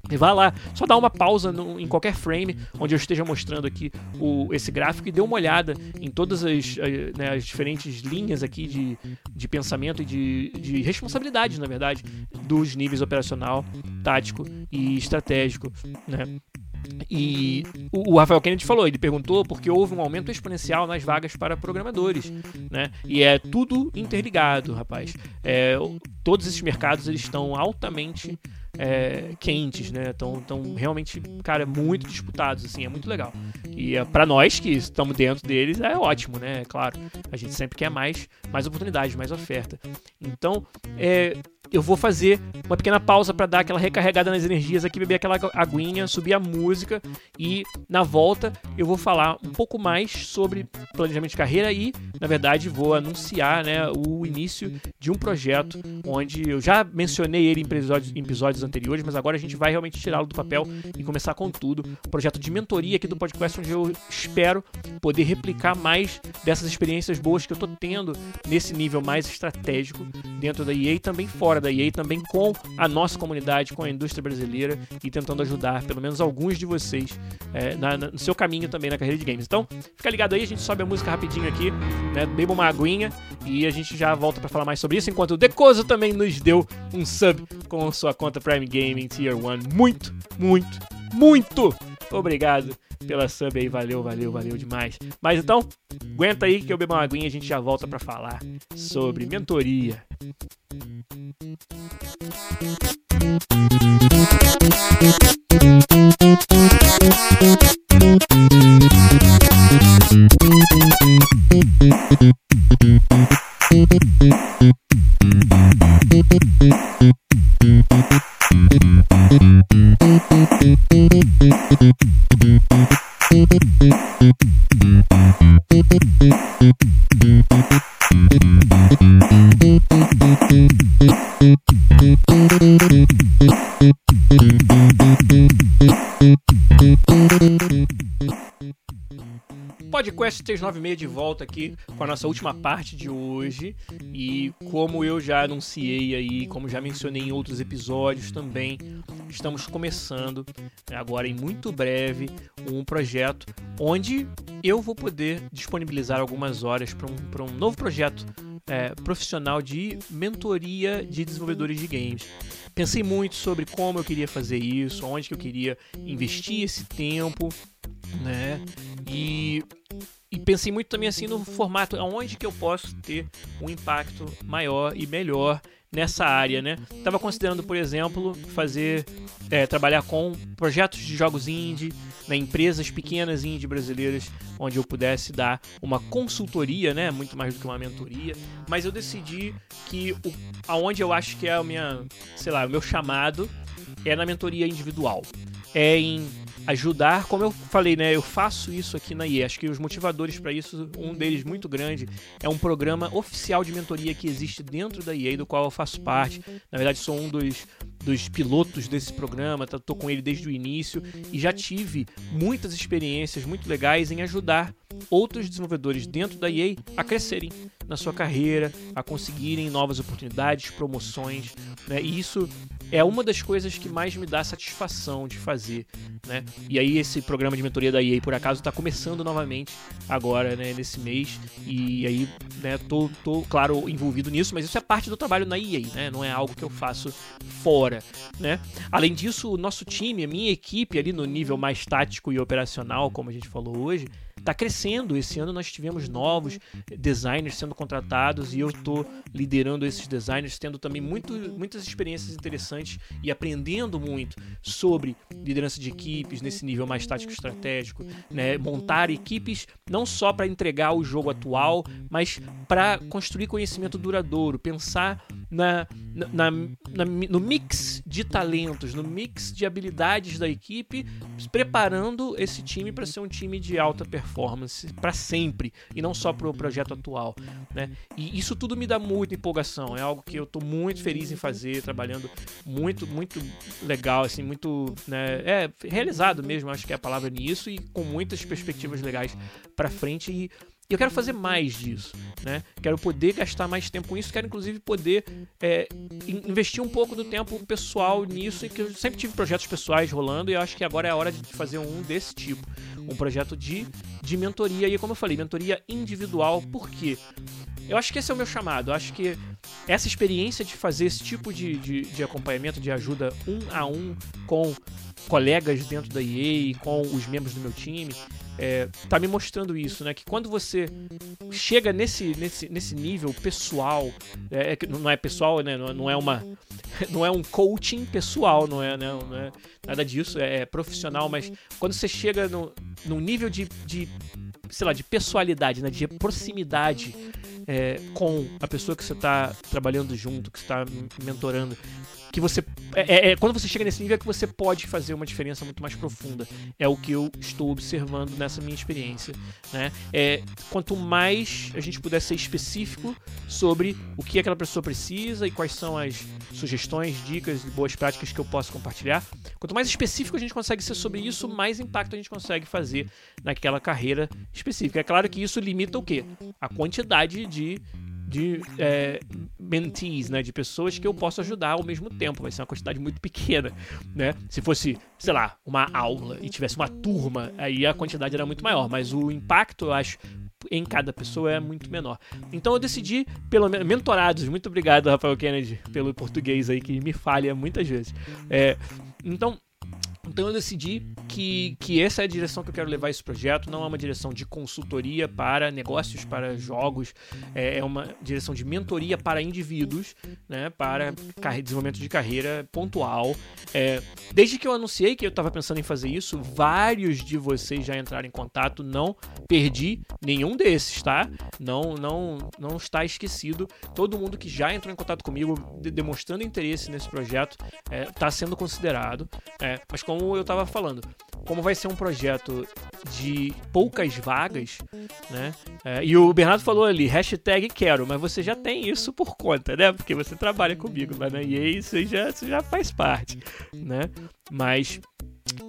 E vá lá, só dá uma pausa no, em qualquer frame onde eu esteja mostrando aqui o, esse gráfico e dê uma olhada em todas as, eh, né, as diferentes linhas aqui de, de pensamento e de, de responsabilidade, na verdade, dos níveis operacional, tático e estratégico. Né? E o, Rafael Kennedy falou, ele perguntou porque houve um aumento exponencial nas vagas para programadores, né? E é tudo interligado, rapaz. É, todos esses mercados eles estão altamente é, quentes, né? Estão tão realmente, cara, muito disputados, assim, é muito legal. E é, para nós que estamos dentro deles é ótimo, né? É claro, a gente sempre quer mais, mais oportunidade, mais oferta. Então, é, eu vou fazer uma pequena pausa para dar aquela recarregada nas energias aqui, beber aquela aguinha, subir a música e na volta eu vou falar um pouco mais sobre planejamento de carreira e, na verdade, vou anunciar né, o início de um projeto onde eu já mencionei ele em episódios, em episódios anteriores, mas agora a gente vai realmente tirá-lo do papel e começar com tudo. Um projeto de mentoria aqui do podcast onde eu espero poder replicar mais dessas experiências boas que eu estou tendo nesse nível mais estratégico dentro da EA e também fora fora da EA, também com a nossa comunidade, com a indústria brasileira e tentando ajudar pelo menos alguns de vocês é, na, na, no seu caminho também na carreira de games. Então, fica ligado aí, a gente sobe a música rapidinho aqui, né? Beba uma aguinha e a gente já volta para falar mais sobre isso, enquanto o Decoso também nos deu um sub com sua conta Prime Gaming Tier 1. Muito, muito, muito obrigado pela sub aí, valeu, valeu, valeu demais. Mas então, aguenta aí que eu bebo uma aguinha e a gente já volta para falar sobre mentoria. Podcast 396 de volta aqui com a nossa última parte de hoje. E como eu já anunciei aí, como já mencionei em outros episódios também, estamos começando agora em muito breve um projeto onde eu vou poder disponibilizar algumas horas para um, um novo projeto é, profissional de mentoria de desenvolvedores de games. Pensei muito sobre como eu queria fazer isso, onde que eu queria investir esse tempo, né? E, e pensei muito também assim no formato, aonde que eu posso ter um impacto maior e melhor nessa área, né? Tava considerando, por exemplo, fazer é, trabalhar com projetos de jogos indie, né, empresas pequenas indie brasileiras, onde eu pudesse dar uma consultoria, né? Muito mais do que uma mentoria. Mas eu decidi que o, aonde eu acho que é a minha, sei lá, o meu chamado é na mentoria individual. É em ajudar, como eu falei, né? Eu faço isso aqui na IE. Acho que os motivadores para isso, um deles muito grande, é um programa oficial de mentoria que existe dentro da EA, do qual eu faço parte. Na verdade, sou um dos, dos pilotos desse programa, tá, com ele desde o início e já tive muitas experiências muito legais em ajudar outros desenvolvedores dentro da EA a crescerem na sua carreira, a conseguirem novas oportunidades, promoções, né? E isso é uma das coisas que mais me dá satisfação de fazer, né? E aí esse programa de mentoria da EA por acaso está começando novamente agora, né, nesse mês, e aí, né, tô, tô claro envolvido nisso, mas isso é parte do trabalho na EA, né? Não é algo que eu faço fora, né? Além disso, o nosso time, a minha equipe ali no nível mais tático e operacional, como a gente falou hoje, está crescendo. Esse ano nós tivemos novos designers sendo contratados e eu estou liderando esses designers, tendo também muito, muitas experiências interessantes e aprendendo muito sobre liderança de equipes nesse nível mais tático estratégico, né? montar equipes não só para entregar o jogo atual, mas para construir conhecimento duradouro, pensar na, na, na, no mix de talentos, no mix de habilidades da equipe, preparando esse time para ser um time de alta performance para sempre e não só para o projeto atual. Né? E isso tudo me dá muita empolgação, é algo que eu estou muito feliz em fazer, trabalhando muito, muito legal, assim, muito né, é, realizado mesmo, acho que é a palavra nisso, e com muitas perspectivas legais para frente. E e eu quero fazer mais disso, né? Quero poder gastar mais tempo com isso, quero inclusive poder é, investir um pouco do tempo pessoal nisso, e que eu sempre tive projetos pessoais rolando, e acho que agora é a hora de fazer um desse tipo, um projeto de, de mentoria, e como eu falei, mentoria individual, por quê? Eu acho que esse é o meu chamado, eu acho que essa experiência de fazer esse tipo de, de, de acompanhamento, de ajuda um a um com colegas dentro da EA, com os membros do meu time, é, tá me mostrando isso, né? Que quando você chega nesse, nesse, nesse nível pessoal, é, é não é pessoal, né? Não é uma, <laughs> não é um coaching pessoal, não é, né? não é nada disso, é, é profissional, mas quando você chega no, num nível de, de, sei lá, de pessoalidade, né? De proximidade é, com a pessoa que você está trabalhando junto, que você está mentorando, que você. É, é, é, quando você chega nesse nível é que você pode fazer uma diferença muito mais profunda. É o que eu estou observando nessa minha experiência. Né? É, quanto mais a gente puder ser específico sobre o que aquela pessoa precisa e quais são as sugestões, dicas e boas práticas que eu posso compartilhar, quanto mais específico a gente consegue ser sobre isso, mais impacto a gente consegue fazer naquela carreira específica. É claro que isso limita o quê? A quantidade de de é, mentees, né, de pessoas que eu posso ajudar ao mesmo tempo. Vai ser uma quantidade muito pequena, né? Se fosse, sei lá, uma aula e tivesse uma turma, aí a quantidade era muito maior, mas o impacto, eu acho, em cada pessoa é muito menor. Então eu decidi, pelo menos, mentorados, muito obrigado, Rafael Kennedy, pelo português aí que me falha muitas vezes. É, então, então eu decidi que, que essa é a direção que eu quero levar esse projeto. Não é uma direção de consultoria para negócios, para jogos, é, é uma direção de mentoria para indivíduos, né, para desenvolvimento de carreira pontual. É, desde que eu anunciei que eu estava pensando em fazer isso, vários de vocês já entraram em contato. Não perdi nenhum desses, tá? Não, não, não está esquecido. Todo mundo que já entrou em contato comigo, de, demonstrando interesse nesse projeto, está é, sendo considerado. É, mas como como eu estava falando, como vai ser um projeto de poucas vagas, né? É, e o Bernardo falou ali, hashtag quero, mas você já tem isso por conta, né? Porque você trabalha comigo lá na EA, isso já, isso já faz parte, né? Mas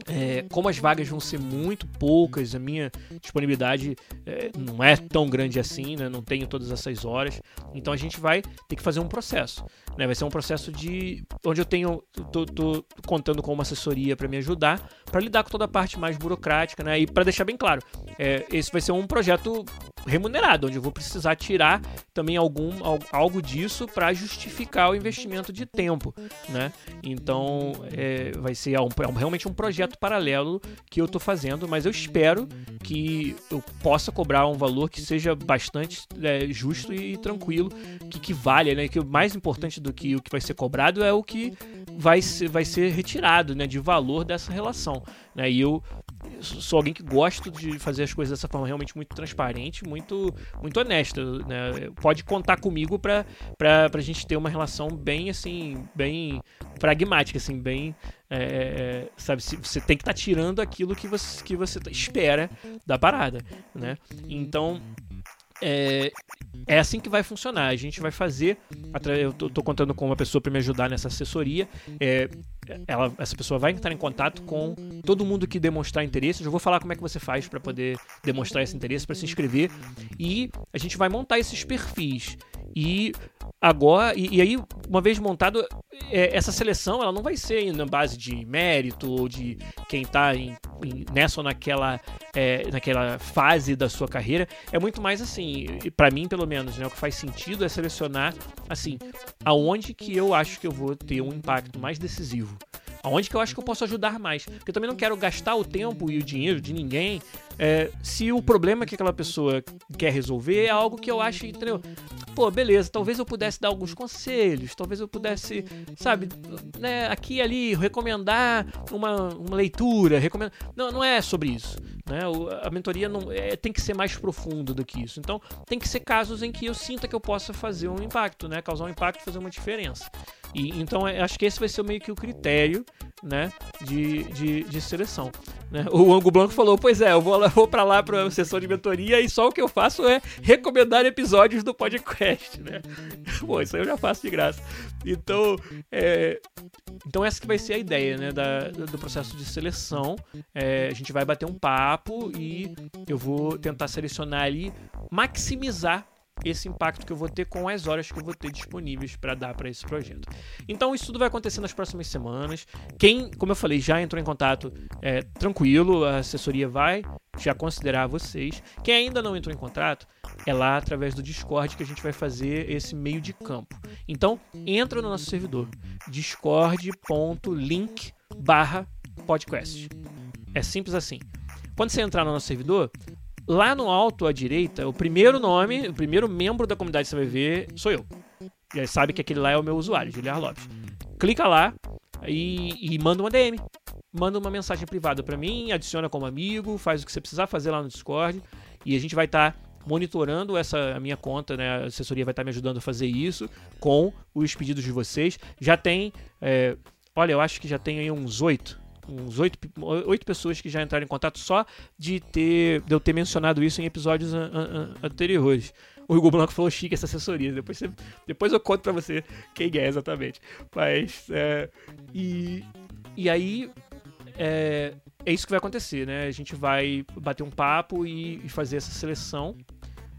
é, como as vagas vão ser muito poucas, a minha disponibilidade é, não é tão grande assim, né? não tenho todas essas horas, então a gente vai ter que fazer um processo. Né? Vai ser um processo de onde eu tenho, tô, tô contando com uma assessoria para me ajudar, para lidar com toda a parte mais burocrática, né? E para deixar bem claro, é, esse vai ser um projeto remunerado, onde eu vou precisar tirar também algum algo disso para justificar o investimento de tempo, né? Então é, vai ser um, é realmente um projeto paralelo que eu estou fazendo, mas eu espero que eu possa cobrar um valor que seja bastante é, justo e tranquilo, que, que valha, né? Que o mais importante do que o que vai ser cobrado é o que vai ser, vai ser retirado, né? De valor dessa relação, né? E eu sou alguém que gosto de fazer as coisas dessa forma realmente muito transparente, muito muito honesta, né? Pode contar comigo para a gente ter uma relação bem assim, bem pragmática, assim, bem é, é sabe, você tem que estar tá tirando aquilo que você que você espera da parada, né? Então é, é assim que vai funcionar. A gente vai fazer. Eu tô contando com uma pessoa para me ajudar nessa assessoria. É, ela, essa pessoa vai entrar em contato com todo mundo que demonstrar interesse. Eu já vou falar como é que você faz para poder demonstrar esse interesse, para se inscrever. E a gente vai montar esses perfis. E agora, e, e aí, uma vez montado, é, essa seleção ela não vai ser na base de mérito ou de quem está em, em, nessa ou naquela, é, naquela fase da sua carreira. É muito mais assim, para mim pelo menos, né, o que faz sentido é selecionar assim, aonde que eu acho que eu vou ter um impacto mais decisivo. Aonde que eu acho que eu posso ajudar mais? Porque eu também não quero gastar o tempo e o dinheiro de ninguém é, se o problema que aquela pessoa quer resolver é algo que eu acho, entendeu? Pô, beleza, talvez eu pudesse dar alguns conselhos, talvez eu pudesse, sabe, né, aqui e ali, recomendar uma, uma leitura, recomendar. Não, não é sobre isso. Né? A mentoria não, é, tem que ser mais profundo do que isso. Então, tem que ser casos em que eu sinta que eu possa fazer um impacto, né? causar um impacto, fazer uma diferença. E, então, é, acho que esse vai ser meio que o critério né, de, de, de seleção. Né? O Ango Blanco falou: Pois é, eu vou, <laughs> vou para lá para a sessão de mentoria e só o que eu faço é recomendar episódios do podcast. Né? <laughs> Pô, isso aí eu já faço de graça. Então, é, então essa que vai ser a ideia né, da, do processo de seleção. É, a gente vai bater um papo e eu vou tentar selecionar ali, maximizar esse impacto que eu vou ter com as horas que eu vou ter disponíveis para dar para esse projeto. Então isso tudo vai acontecer nas próximas semanas. Quem, como eu falei, já entrou em contato, é, tranquilo, a assessoria vai já considerar vocês. Quem ainda não entrou em contato, é lá através do Discord que a gente vai fazer esse meio de campo. Então entra no nosso servidor discord.link podcast. É simples assim. Quando você entrar no nosso servidor, Lá no alto à direita, o primeiro nome, o primeiro membro da comunidade que você vai ver sou eu. Já sabe que aquele lá é o meu usuário, Giliar Lopes. Clica lá e, e manda uma DM. Manda uma mensagem privada para mim, adiciona como amigo, faz o que você precisar fazer lá no Discord e a gente vai estar tá monitorando essa a minha conta, né? A assessoria vai estar tá me ajudando a fazer isso com os pedidos de vocês. Já tem, é, olha, eu acho que já tem aí uns oito uns oito, oito pessoas que já entraram em contato só de ter de eu ter mencionado isso em episódios an, an, anteriores. O Hugo Blanco falou chique essa assessoria. Depois, você, depois eu conto pra você quem é exatamente. Mas. É, e, e aí. É, é isso que vai acontecer, né? A gente vai bater um papo e, e fazer essa seleção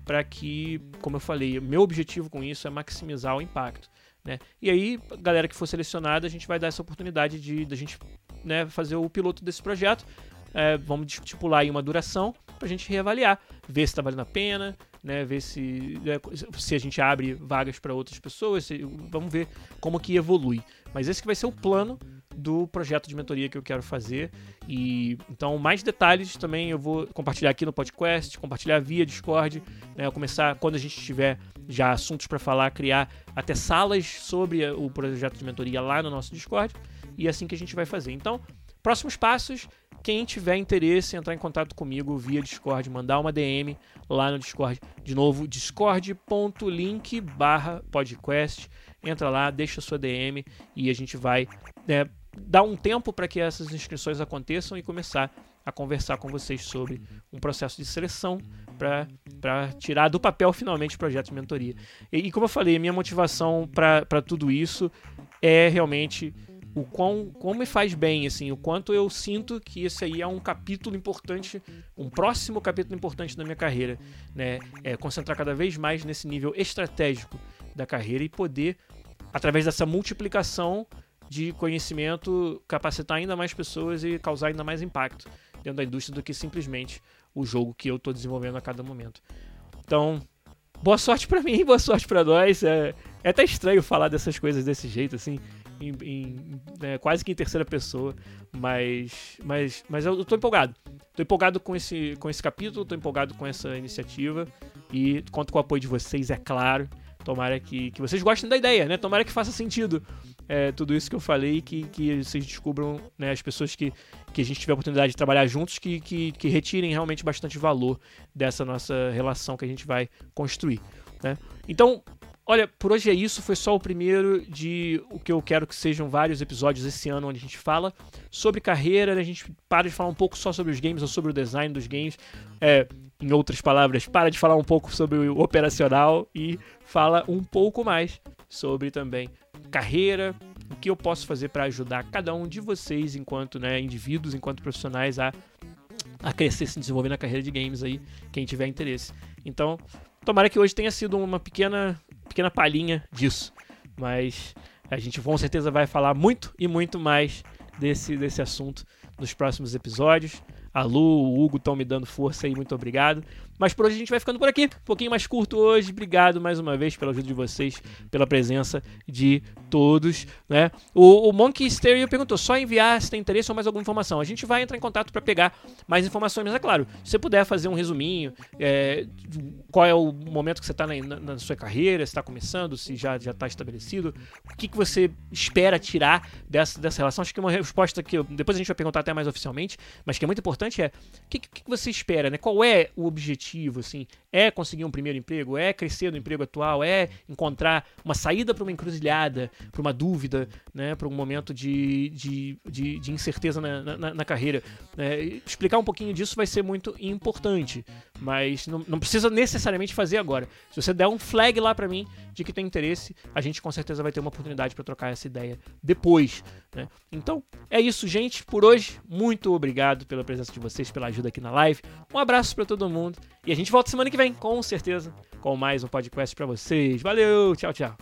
para que, como eu falei, meu objetivo com isso é maximizar o impacto. Né? E aí, galera que for selecionada, a gente vai dar essa oportunidade de, de a gente né, fazer o piloto desse projeto. É, vamos estipular aí uma duração para a gente reavaliar, ver se está valendo a pena, né, ver se, né, se a gente abre vagas para outras pessoas, se, vamos ver como que evolui. Mas esse que vai ser o plano do projeto de mentoria que eu quero fazer. E então mais detalhes também eu vou compartilhar aqui no podcast, compartilhar via Discord, né, começar quando a gente tiver já assuntos para falar, criar até salas sobre o projeto de mentoria lá no nosso Discord. E é assim que a gente vai fazer. Então, próximos passos, quem tiver interesse, entrar em contato comigo via Discord, mandar uma DM lá no Discord. De novo, discord.link barra podcast. Entra lá, deixa sua DM e a gente vai é, dar um tempo para que essas inscrições aconteçam e começar a conversar com vocês sobre um processo de seleção para tirar do papel finalmente o projeto de mentoria. E, e como eu falei, minha motivação para tudo isso é realmente o quão como me faz bem, assim, o quanto eu sinto que esse aí é um capítulo importante, um próximo capítulo importante da minha carreira, né? É concentrar cada vez mais nesse nível estratégico da carreira e poder, através dessa multiplicação de conhecimento, capacitar ainda mais pessoas e causar ainda mais impacto dentro da indústria do que simplesmente o jogo que eu estou desenvolvendo a cada momento. Então, boa sorte para mim, <laughs> boa sorte para nós. É, é até estranho falar dessas coisas desse jeito, assim em, em né, quase que em terceira pessoa, mas, mas, mas eu tô empolgado. Tô empolgado com esse, com esse capítulo, tô empolgado com essa iniciativa e conto com o apoio de vocês, é claro. Tomara que, que vocês gostem da ideia, né? Tomara que faça sentido é, tudo isso que eu falei que, que vocês descubram, né, as pessoas que, que a gente tiver a oportunidade de trabalhar juntos, que, que, que retirem realmente bastante valor dessa nossa relação que a gente vai construir. Né? Então, Olha, por hoje é isso. Foi só o primeiro de o que eu quero que sejam vários episódios esse ano onde a gente fala sobre carreira. Né? A gente para de falar um pouco só sobre os games ou sobre o design dos games. É, em outras palavras, para de falar um pouco sobre o operacional e fala um pouco mais sobre também carreira, o que eu posso fazer para ajudar cada um de vocês enquanto né, indivíduos, enquanto profissionais a, a crescer, se desenvolver na carreira de games aí, quem tiver interesse. Então, tomara que hoje tenha sido uma pequena pequena palhinha disso. Mas a gente com certeza vai falar muito e muito mais desse, desse assunto nos próximos episódios. A Lu, o Hugo estão me dando força aí, muito obrigado. Mas por hoje a gente vai ficando por aqui. Um pouquinho mais curto hoje. Obrigado mais uma vez pela ajuda de vocês, pela presença de todos. Né? O, o Monkey Stereo perguntou: só enviar se tem interesse ou mais alguma informação. A gente vai entrar em contato para pegar mais informações, mas é claro, se você puder fazer um resuminho, é, qual é o momento que você está na, na, na, sua carreira, se está começando, se já está estabelecido, o que, que você espera tirar dessa, dessa relação. Acho que uma resposta que eu, depois a gente vai perguntar até mais oficialmente, mas que é muito importante é: o que, que, que você espera? Né? Qual é o objetivo? Objetivo, assim, é conseguir um primeiro emprego, é crescer no emprego atual, é encontrar uma saída para uma encruzilhada, para uma dúvida, né, para um momento de, de, de, de incerteza na, na, na carreira. É, explicar um pouquinho disso vai ser muito importante, mas não, não precisa necessariamente fazer agora. Se você der um flag lá para mim de que tem interesse, a gente com certeza vai ter uma oportunidade para trocar essa ideia depois. Né? Então, é isso, gente. Por hoje, muito obrigado pela presença de vocês, pela ajuda aqui na live. Um abraço para todo mundo e a gente volta semana que vem, com certeza, com mais um podcast para vocês. Valeu, tchau, tchau.